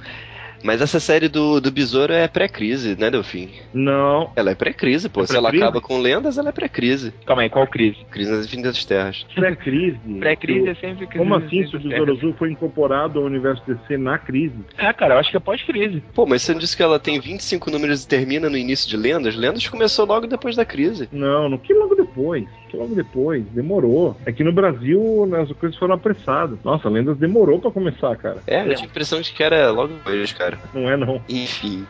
Mas essa série do, do Besouro é pré-crise, né, Delfim? Não. Ela é pré-crise, pô. É Se ela acaba com lendas, ela é pré-crise. Calma aí, qual crise? Crise nas Infinitas Terras. Pré-crise. Pré-crise é sempre crise. Como assim, se o Besouro Azul foi incorporado ao universo DC na crise? É, cara, eu acho que é pós-crise. Pô, mas você não disse que ela tem 25 números e termina no início de Lendas? Lendas começou logo depois da crise. Não, no que logo depois. Logo depois. Demorou. É que no Brasil né, as coisas foram apressadas. Nossa, Lendas demorou pra começar, cara. É, eu tinha a impressão de que era logo depois, cara. Não é não. Enfim,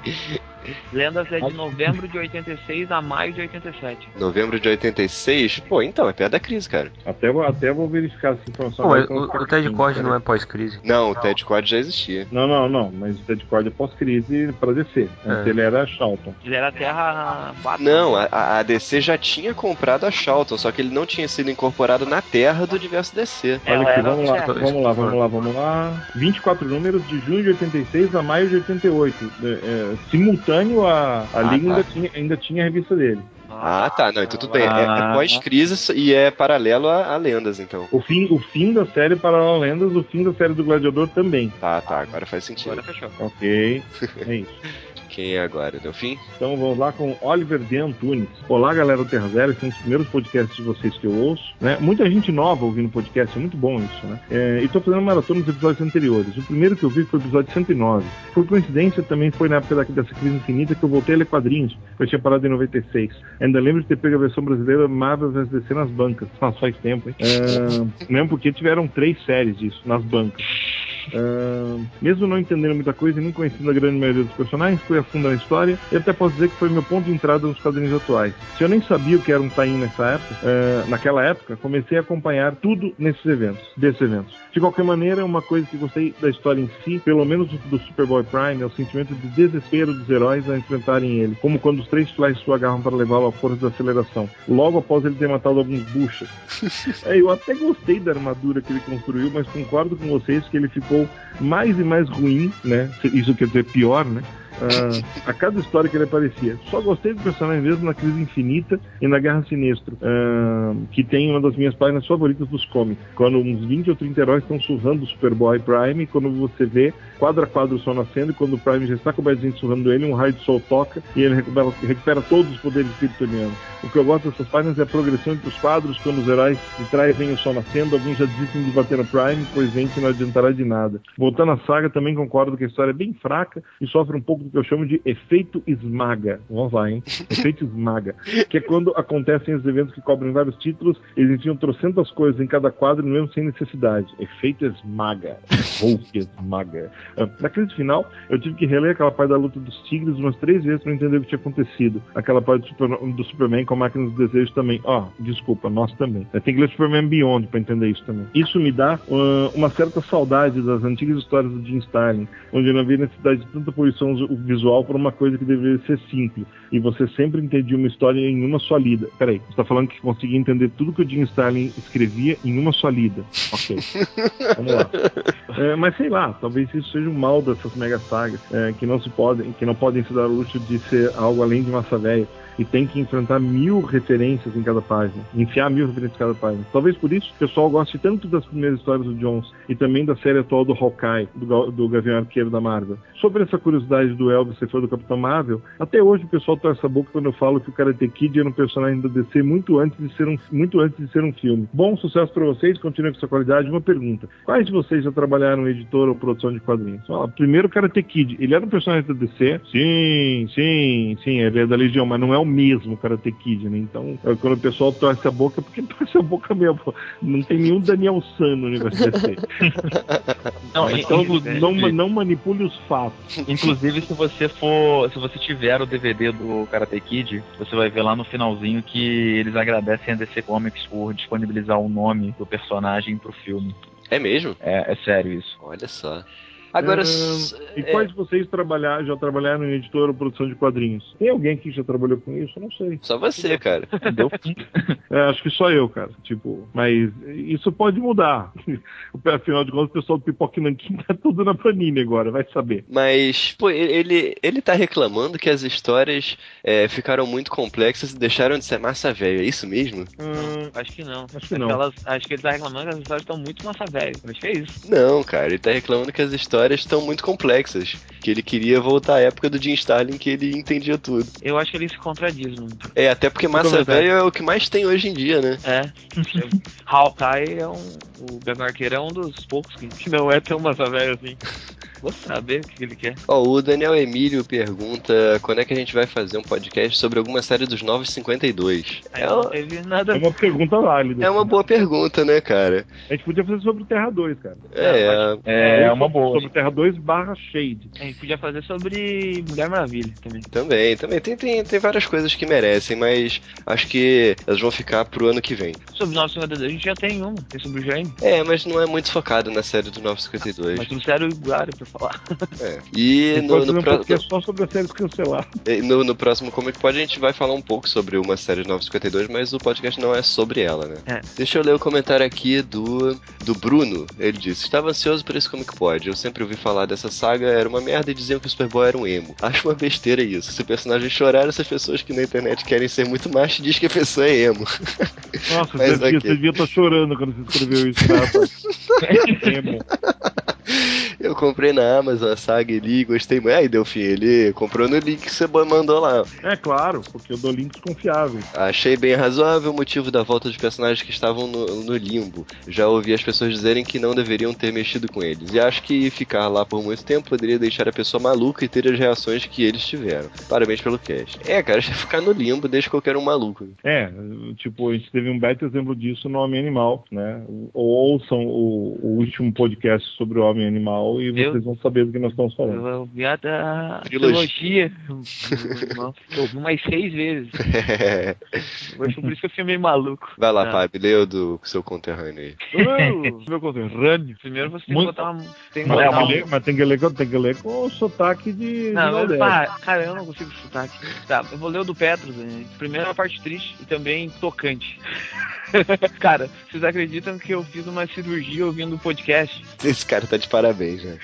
Lendas é de novembro de 86 a maio de 87. novembro de 86. Pô, então, é perto da crise, cara. Até, vou- até vou verificar essa informação. Pô, agora o, o Ted Cord não é pós-crise. Não, o Ted Cord já existia. Não, não, não. Mas o Ted Cord é pós-crise pra. Antes É. ele era Charlton. Ele era Terra 4. Não, a, a DC já tinha comprado a Charlton, só que ele não tinha sido incorporado na Terra do universo DC. Ela Olha aqui, vamos lá, vamos lá, vamos lá, vamos lá. 24 números de junho de 86 a maio de 88. É, é, simultâneo a, a Ah, Liga tá. ainda, tinha, ainda tinha a revista dele. Ah, tá. Não, então tudo bem. É, é Ah. pós-crise e é paralelo a, a lendas, então. O fim, o fim da série Paralelo Lendas, o fim da série do Gladiador também. Tá, tá. Agora faz sentido. Agora fechou. Ok, é isso. Quem é agora? Delfim? Então vamos lá com Oliver D. Antunes. Olá, galera do Terra Zero, esse é um dos primeiros podcasts de vocês que eu ouço. Né? Muita gente nova ouvindo podcast, é muito bom isso, né? É, e tô fazendo maratona nos episódios anteriores. O primeiro que eu vi foi o episódio 109. Por coincidência, também foi na época da- dessa crise infinita que eu voltei a ler quadrinhos. Eu tinha parado em 96. Ainda lembro de ter pego a versão brasileira Marvel vs DC nas bancas. Nossa, faz tempo, hein? É, mesmo porque tiveram três séries disso, nas bancas. Mesmo não entendendo muita coisa e nem conhecendo a grande maioria dos personagens, fui a fundo na história e até posso dizer que foi meu ponto de entrada nos quadrinhos atuais. Se eu nem sabia o que era um tie nessa época, ah, naquela época, comecei a acompanhar tudo nesses eventos, desses eventos. De qualquer maneira, uma coisa que gostei da história em si, pelo menos do Superboy Prime, é o sentimento de desespero dos heróis a enfrentarem ele, como quando os três Flash o agarram para levá-lo à força da aceleração, logo após ele ter matado alguns buchas. É, eu até gostei da armadura que ele construiu, mas concordo com vocês que ele ficou mais e mais ruim, né? Isso quer dizer pior, né? Ah, a cada história que ele aparecia. Só gostei do personagem mesmo na Crise Infinita e na Guerra Sinistro, ah, que tem uma das minhas páginas favoritas dos cómics. Quando uns 20 ou 30 heróis estão surrando o Superboy Prime, quando você vê quadro a quadro o sol nascendo, e quando o Prime já está cobertinho surrando ele, um raio de sol toca e ele recupera, recupera todos os poderes kryptonianos. O que eu gosto dessas páginas é a progressão entre os quadros, quando os heróis de trás veem o sol nascendo, alguns já desistem de bater no Prime, pois vem que não adiantará de nada. Voltando à saga, também concordo que a história é bem fraca e sofre um pouco eu chamo de efeito esmaga. Vamos lá, hein? Efeito esmaga. Que é quando acontecem os eventos que cobrem vários títulos, eles enfiam trocentas coisas em cada quadro, mesmo sem necessidade. Efeito esmaga. Hulk esmaga. Ah, Na crise final, eu tive que reler aquela parte da luta dos tigres umas três vezes para entender o que tinha acontecido. Aquela parte do, Super- do Superman com a máquina dos desejos também. Ó, desculpa, nós também. Tenho que ler Superman Beyond para entender isso também. Isso me dá ah, uma certa saudade das antigas histórias do Jim Starlin, onde não havia necessidade de tanta poluição visual por uma coisa que deveria ser simples. E você sempre entendia uma história em uma só lida. Peraí, você está falando que conseguia entender tudo que o Jim Starlin escrevia em uma só lida. Ok. Vamos lá. É, mas sei lá, talvez isso seja um mal dessas mega sagas, é, que não se podem, que não podem se dar o luxo de ser algo além de massa velha e tem que enfrentar mil referências em cada página, enfiar mil referências em cada página. Talvez por isso o pessoal goste tanto das primeiras histórias do Jones e também da série atual do Hawkeye, do, do Gavião Arqueiro da Marvel. Sobre essa curiosidade do Elvis ser fã do Capitão Marvel, até hoje o pessoal torce a boca quando eu falo que o Karate Kid era um personagem da DC muito antes de ser um, muito antes de ser um filme. Bom sucesso para vocês, continuem com essa qualidade. Uma pergunta: quais de vocês já trabalharam em editora ou produção de quadrinhos? Ó, primeiro o Karate Kid, ele era um personagem da DC? Sim, sim, sim, ele é da Legião, mas não é o mesmo Karate Kid, né? Então, é quando o pessoal torce a boca, porque torce a boca mesmo. Não tem nenhum Daniel San no universo DC. Não, Então, inclusive, não, não manipule os fatos. inclusive, se você for. Se você tiver o DVD do Karate Kid, você vai ver lá no finalzinho que eles agradecem a DC Comics por disponibilizar o nome do personagem pro filme. É mesmo? É, é sério isso. Olha só. Agora, E é, quais de vocês trabalhar, já trabalharam em editora ou produção de quadrinhos? Tem alguém aqui que já trabalhou com isso? Eu não sei. só você, cara. Deu É, acho que só eu, cara. Tipo, mas isso pode mudar. Afinal de contas, o pessoal do Pipoque Nanquim tá tudo na Panini agora, vai saber. Mas, pô, ele, ele tá reclamando que as histórias é, ficaram muito complexas e deixaram de ser massa velho, é isso mesmo? Hum, acho que não. Acho que não. Elas, acho que ele tá reclamando que as histórias estão muito massa velho. Acho que é isso. Não, cara, ele tá reclamando que as histórias estão muito complexas. Que ele queria voltar à época do Jim Starlin que ele entendia tudo. Eu acho que ele se contradiz muito. É, até porque massa velho é o que mais tem hoje em dia, né? É. Hawkeye é um. O Gavião Arqueiro é um dos poucos que, que não é tão massa velho assim. Vou saber o que ele quer. Ó, o Daniel Emílio pergunta quando é que a gente vai fazer um podcast sobre alguma série dos 952. Aí É uma, teve nada. É uma pergunta válida. é uma boa pergunta, né, cara? A gente podia fazer sobre Terra 2, cara. É, É, Ou uma sobre- boa. Sobre Terra 2 barra Shade. A gente podia fazer sobre Mulher Maravilha também. também, também. Tem, tem, tem várias coisas que merecem, mas acho que elas vão ficar pro ano que vem. Sobre 952 a gente já tem uma. Tem sobre o Jaime. É, mas não é muito focado na série do 952. Mas trouxeram o Iguara pra falar. É. E no, no, pro- podcast só sobre as séries canceladas. E No, no próximo Comic Pod a gente vai falar um pouco sobre uma série de 952, mas o podcast não é sobre ela, né? É. Deixa eu ler o comentário aqui do, do Bruno. Ele disse: Estava ansioso por esse Comic Pod. Eu sempre ouvi falar dessa saga, era uma merda e diziam que o Superboy era um emo. Acho uma besteira isso. Se o personagem chorar, essas pessoas que na internet querem ser muito macho diz que a pessoa é emo. Nossa, Mas você, devia, ok. você devia estar chorando quando você escreveu isso, tá? É bom. Eu comprei na Amazon a saga e li, gostei muito. Aí, Delfim, ele comprou no link que você mandou lá. É claro, porque eu dou links confiáveis. Achei bem razoável o motivo da volta de personagens que estavam no, no limbo. Já ouvi as pessoas dizerem que não deveriam ter mexido com eles. E acho que ficar lá por muito tempo poderia deixar a pessoa maluca e ter as reações que eles tiveram. Parabéns pelo cast. É, cara, ficar no limbo deixa qualquer um maluco. É, tipo, a gente teve um belo exemplo disso no Homem Animal, né? Ouçam o, o último podcast sobre o Homem Animal e vocês vão saber do que nós estamos falando. Eu ouvi a da Trilogia. ouvi umas seis vezes. Acho por isso que eu fiquei meio maluco. Vai lá, Ah. Fábio, lê o do seu conterrâneo aí. Uh, meu conterrâneo. Primeiro você tem Muito- que botar uma. Tem que Mas, botar tem que uma- ler- mas tem que ler, com- tem que ler com o sotaque de. de Não, Valdez. pá, cara, eu não consigo aqui. Tá, eu vou ler o do Petros. Né? Primeiro a parte triste e também tocante. cara, vocês acreditam que eu fiz uma cirurgia ouvindo o podcast? Esse cara tá de parabéns, né?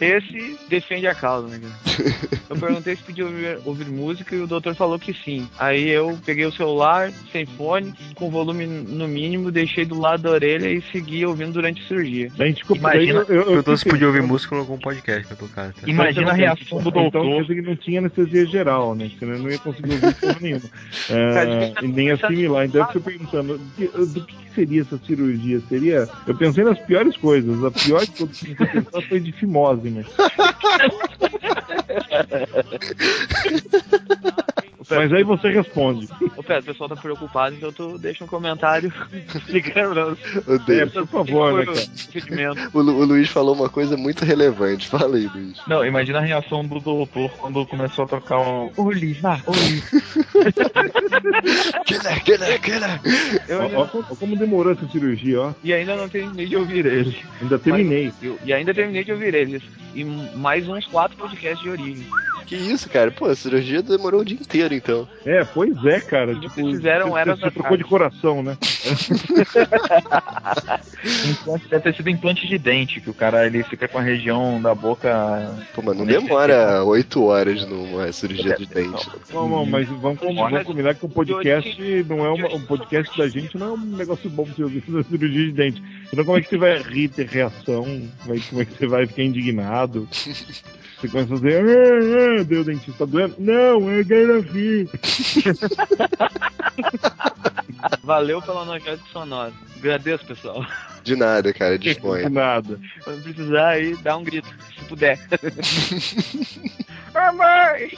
Esse defende a causa, né, cara? Eu perguntei se podia ouvir, ouvir música e o doutor falou que sim. Aí eu peguei o celular, sem fone, com volume no mínimo, deixei do lado da orelha e segui ouvindo durante a cirurgia. Gente ficou Imagina- daí eu, eu, eu Perguntou se podia ouvir música ou algum podcast pra tocar. Tá? Imagina a reação do Então quer doutor. dizer que não tinha anestesia geral, né? Senão eu não ia conseguir ouvir porra nenhuma. É, nem assimilar. Então eu fiquei perguntando, do que seria essa cirurgia? Seria. Eu pensei nas piores coisas. A pior que eu pensar foi de fimose, né? Mas aí você responde. Ô, Pedro, o pessoal tá preocupado, então tu deixa um comentário explicando É, por favor, né, cara? o. O, Lu- o Luiz falou uma coisa muito relevante. Fala aí, Luiz. Não, imagina a reação do doutor quando começou a tocar um. Ô, Liz, vá, ô, Liz. Killer, killer, killer. Ó como- demorou essa cirurgia, ó. E ainda não terminei de ouvir ele. Ainda terminei. Eu- e ainda terminei de ouvir eles. E mais uns quatro podcasts de origem. Que isso, cara? Pô, a cirurgia demorou o dia inteiro, então. É, pois é, cara. Tipo, fizeram você, era você trocou de coração, né? Deve ter sido implante de dente, que o cara ele fica com a região da boca. Pô, mas não demora oito horas numa cirurgia de dente. Não, não, mas vamos, vamos combinar que um podcast não é uma, um podcast da gente não é um negócio bom pra você ouvir na cirurgia de dente. Então como é que você vai rir, ter reação? Como é que você vai ficar indignado? Você começa a dizer, ah, ah, deu o dentista doendo? Não, quero rir. Valeu pela analgésico sonoro. Agradeço, pessoal. De nada, cara, De disponha. nada. Quando precisar aí, dá um grito, se puder. ah, mãe!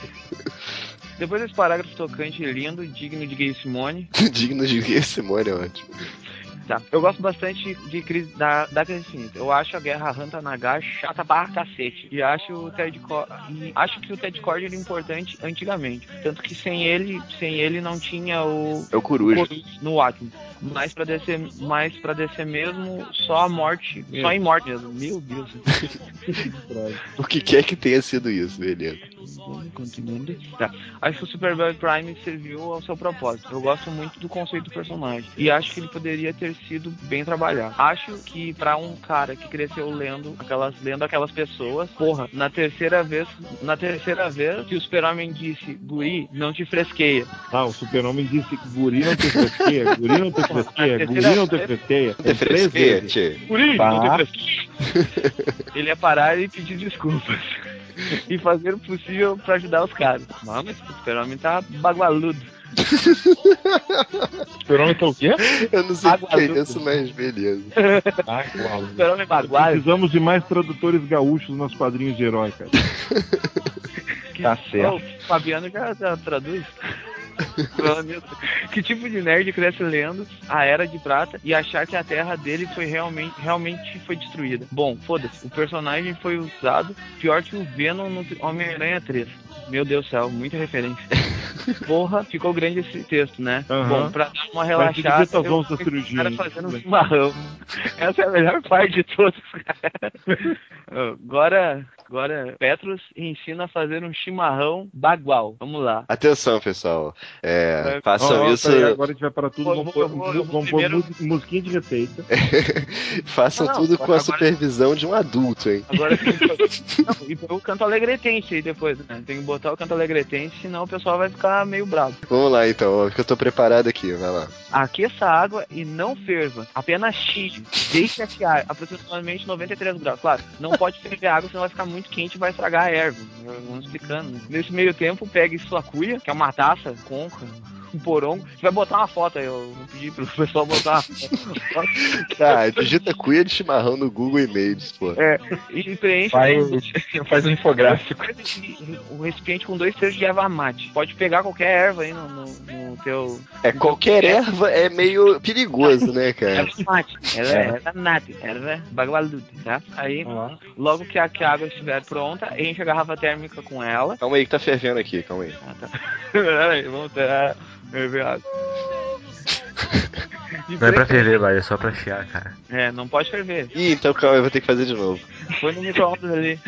Depois desse parágrafo tocante lindo, digno de Gay Simone, Digno de ver Simone é ótimo. Tá. Eu gosto bastante de crise, da, da Crise Infinita. Eu acho a Guerra Hanta Nagar chata barra cacete. E acho o Ted Cord, e acho que o Ted Cord era importante antigamente. Tanto que sem ele, sem ele não tinha o É o Coruja. no Watchmen. mas pra descer, mais para descer mesmo só a morte, Meu. só em morte mesmo. Meu Deus. O que quer que tenha sido isso, beleza. Continuando. Tá. Acho que o Superboy Prime serviu ao seu propósito. Eu gosto muito do conceito do personagem e acho que ele poderia ter sido bem trabalhado. Acho que pra um cara que cresceu lendo aquelas lendo aquelas pessoas, porra, na terceira vez, na terceira vez que o Super-Homem disse, "Guri, não te fresqueia". Ah, o super-homem disse que guri não te fresqueia, guri não te fresqueia, guri não te fresqueia. Não tem Três fresqueia, tchê. Guri, não te fresqueia. ele ia parar e pedir desculpas. E fazer o possível pra ajudar os caras. Não, mas o super-homem tá bagualudo. Super-Homem tá o quê? Eu não sei o que é isso, mas beleza. Ah, uau. O super-homem baguado. Precisamos de mais tradutores gaúchos nos quadrinhos de herói, cara. Tá certo. O Fabiano já, já traduz. Que tipo de nerd cresce lendo a Era de Prata e achar que a Terra dele foi realmente, realmente foi destruída? Bom, foda-se, o personagem foi usado pior que o Venom no Homem-Aranha 3. Meu Deus do céu, muita referência. Porra, ficou grande esse texto, né? Aham. Bom, pra dar uma relaxada, ser eu da cirurgia. cara fazendo um chimarrão. Essa é a melhor parte de todos, cara. Agora, agora, Petros ensina a fazer um chimarrão bagual. Vamos lá. Atenção, pessoal. É, É, façam Ó, isso. peraí, agora a gente vai para tudo. Vamos pôr, pôr primeiro- mus- musiquinha de receita. façam Não, tudo com a agora- supervisão de um adulto, hein? Agora tem que... Não, e põe o canto alegretense aí depois, né? Tem que botar o canto alegretense, senão o pessoal vai ficar meio bravo. Vamos lá então, ó, que eu tô preparado aqui, vai lá. Aqueça a água e não ferva. Apenas xige. Deixe atiar aproximadamente 93 graus. Claro, não pode ferver a água, senão vai ficar muito quente e vai estragar a erva. Vamos explicando. Nesse meio tempo, pegue sua cuia, que é uma taça, 同，可能。Um porongo. Você vai botar uma foto aí, eu vou pedir pro pessoal botar uma foto. Tá, digita cuia de chimarrão no Google Images, pô. E preenche Faz, faz um infográfico. o recipiente com dois terços de erva mate. Pode pegar qualquer erva aí no, no, no teu. É, qualquer erva é meio perigoso, né, cara? Erva mate. Ela é erva nata. Erva bagualuda, tá? Aí, logo que a, que a água estiver pronta, enche a garrafa térmica com ela. Calma aí que tá fervendo aqui, calma aí. Ah, tá. Peraí, vamos ter. Ferver água. E Não é pra ferver, vai, é só pra chiar, cara. É, não pode ferver. Ih, então calma eu vou ter que fazer de novo. Põe no micro-ondas ali.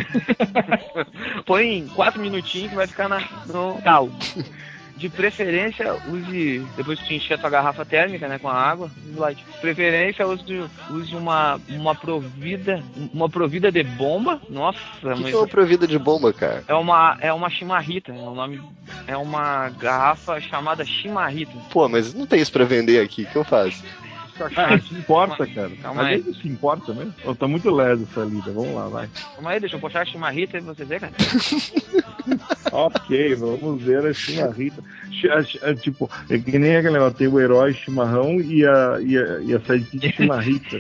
Põe em 4 minutinhos que vai ficar na, no tal. De preferência, use, depois que tu encher a tua garrafa térmica, né, com a água, slide. De preferência, use, use uma, uma provida, uma provida de bomba. Nossa, O que, mas que é uma provida de bomba, cara? é uma, é uma chimarrita, é o nome, é uma garrafa chamada chimarrita. Pô, mas não tem isso pra vender aqui, o que eu faço? Ah, se importa, cara. Calma Mas aí. se importa mesmo. Ó, tá muito leve essa lida. Vamos lá, vai. Calma aí, deixa eu puxar a chimarrita e você ver, cara. ok, vamos ver a chimarrita. Tipo, é que nem aquele negócio, tem o herói chimarrão e a, e a, e a sidekick chimarrita.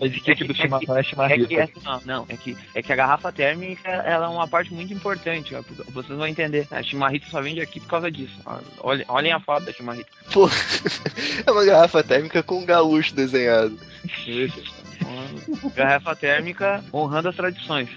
A etiqueta do chimarrão é É que chimarrita. essa- não, não, é que, é que a garrafa térmica ela é uma parte muito importante, ó, vocês vão entender. A chimarrita só vende aqui por causa disso. Olhem, olhem a foto da chimarrita. Pô, é uma garrafa térmica com um gaúcho desenhado. Garrafa térmica honrando as tradições,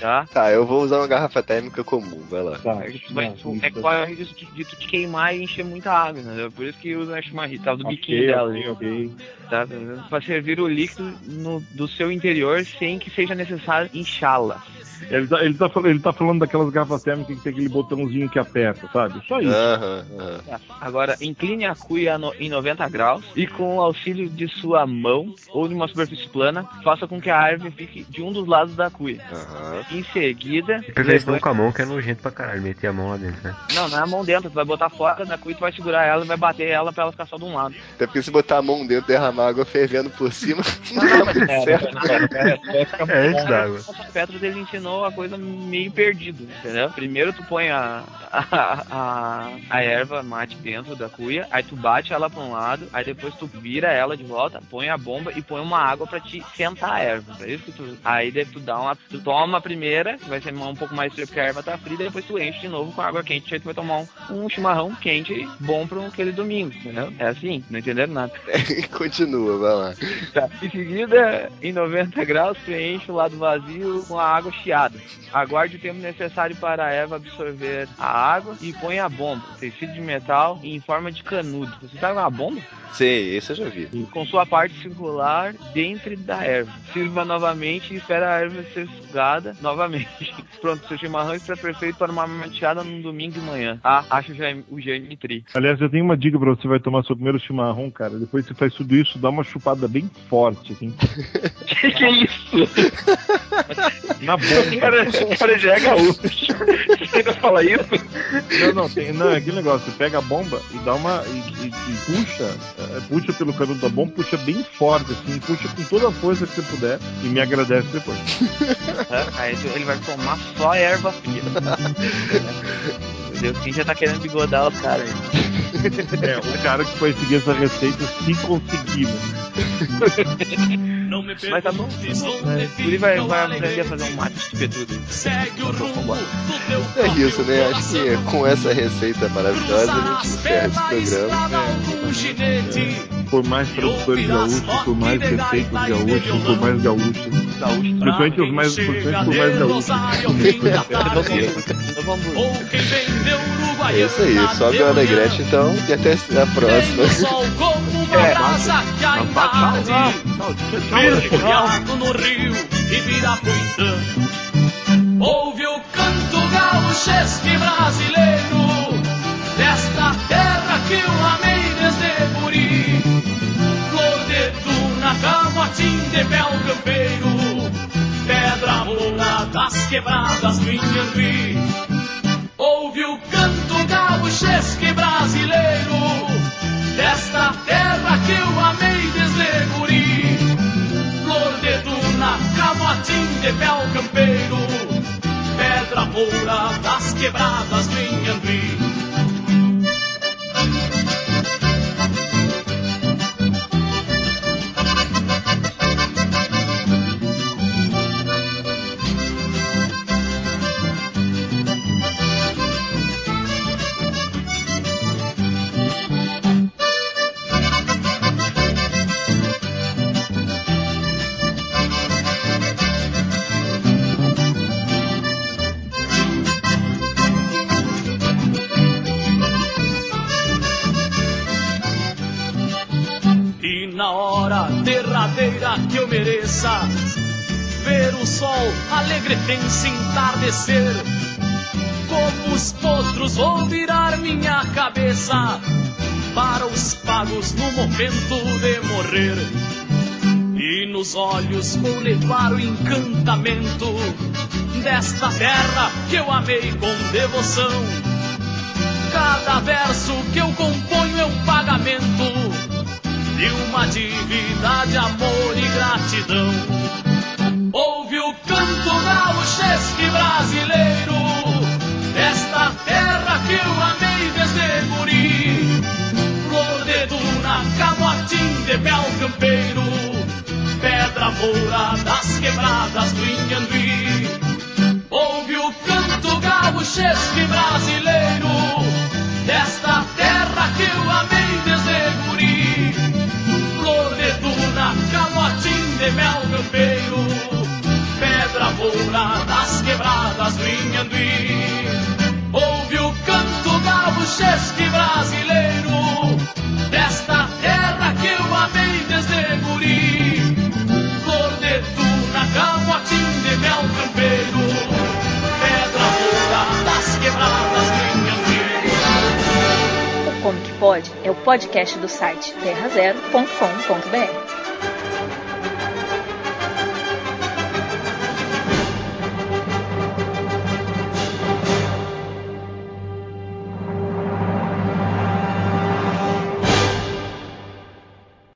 tá? Tá, eu vou usar uma garrafa térmica comum, vai lá. Tá, É vai- não, tu- isso é corre risco de, de tu te queimar e encher muita água, entendeu? Por isso que usa a chimarrita, tá? do biquinho ok, dela. ok, ok. tá? Pra servir o líquido no- do seu interior sem que seja necessário inchá-la. Ele tá, ele, tá, falando- ele tá falando daquelas garrafas térmicas que tem aquele botãozinho que aperta, sabe? Só isso. Tá. Agora, incline a cuia no- em 90 graus e com o auxílio de sua mão ou de uma superfície plana, faça com que a árvore fique de um dos lados da cuia. Aham. Em seguida, De preferência não levante- com a mão, que é nojento pra caralho, meter a mão lá dentro, né? não, não é a mão dentro, tu vai botar fora da cuia, tu vai segurar ela e vai bater ela pra ela ficar só de um lado. Até porque se botar a mão dentro e derramar água fervendo por cima, não Não, mas é, certo. Vai ficar É, antes d'água. O Petros ele ensinou a coisa meio perdido, entendeu? Primeiro tu põe a, a, a, a erva mate dentro da cuia, aí tu bate ela pra um lado, aí depois tu vira ela de volta, põe a bomba e põe uma água pra te sentar a erva. É isso que tu. Aí tu dá uma. Tu toma a primeira, vai ser um pouco mais frio porque a erva tá fria, depois tu enche de novo com água quente, aí tu vai tomar um, um chimarrão quente bom pra aquele domingo, entendeu? É assim, não entenderam nada. Continua, vai lá. Tá. Em seguida, em 90 graus, tu enche o lado vazio com a água chiada. Aguarde o tempo necessário para a erva absorver a água e põe a bomba, tecido de metal em forma de canudo. Você sabe uma bomba? Sei, esse eu já vi. Com sua parte circular dentro da erva. Sirva novamente e espera a erva ser sugada novamente. Pronto, seu chimarrão está perfeito para uma mateada num domingo de manhã. Ah, acho já o Jane Tri. Aliás, eu tenho uma dica pra você vai tomar seu primeiro chimarrão, cara. Depois você faz tudo isso, dá uma chupada bem forte, assim. que que é isso? Na bomba. Cara, cara já é gaúcho. Você ainda fala isso? Não, não, tem, não, é aquele negócio. Você pega a bomba e dá uma. e, e- e puxa, é, puxa pelo canudo da bomba, puxa bem forte, assim, puxa com toda a força que você puder e me agradece depois. Aí tu- ele vai tomar só erva fria. Meu Deus, quem já tá querendo bigodar os caras aí? É, o cara que vai seguir essa receita se conseguir? Não me Mas tá bom. Ele vai, vai aprender a fazer um mate de petudo. Segue o rumo do teu É isso, né? Acho que com essa receita maravilhosa a gente encerra esse programa. Por mais tradutores gaúchos, por mais receitas gaúchas, por mais gaúchos. Principalmente os mais, principalmente por mais gaúchos. Então vamos. Ou quem vendeu É isso aí, sobe o Alegrete então e até a próxima. Invade Mergulhado no rio e vira Puitã Ouve o canto gaúchesque brasileiro das quebradas do Inhambi Ouve o canto gaúchesque brasileiro Desta terra que eu amei desde guri. Flor de duna, camotim de bel campeiro Pedra moura das quebradas do Inhambi alegre tem se entardecer Como os potros vou virar minha cabeça Para os pagos no momento de morrer. E nos olhos vou levar o encantamento Desta terra que eu amei com devoção. Cada verso que eu componho é um pagamento de uma dívida de amor e gratidão. Ouve o canto gaúchesque brasileiro, desta terra que eu amei desde guri. Flor camotim de bel campeiro, pedra moura das quebradas do Inhambi. Ouve o canto gaúchesque brasileiro, pedra moura das quebradas do Inhambi. Ouve o canto gaúchesque brasileiro, desta terra que eu amei desde guri. Flor de duna, camotim de mel campeiro, pedra moura das quebradas do Inhambi. O Como Que Pode é o podcast do site terrazero.com.br.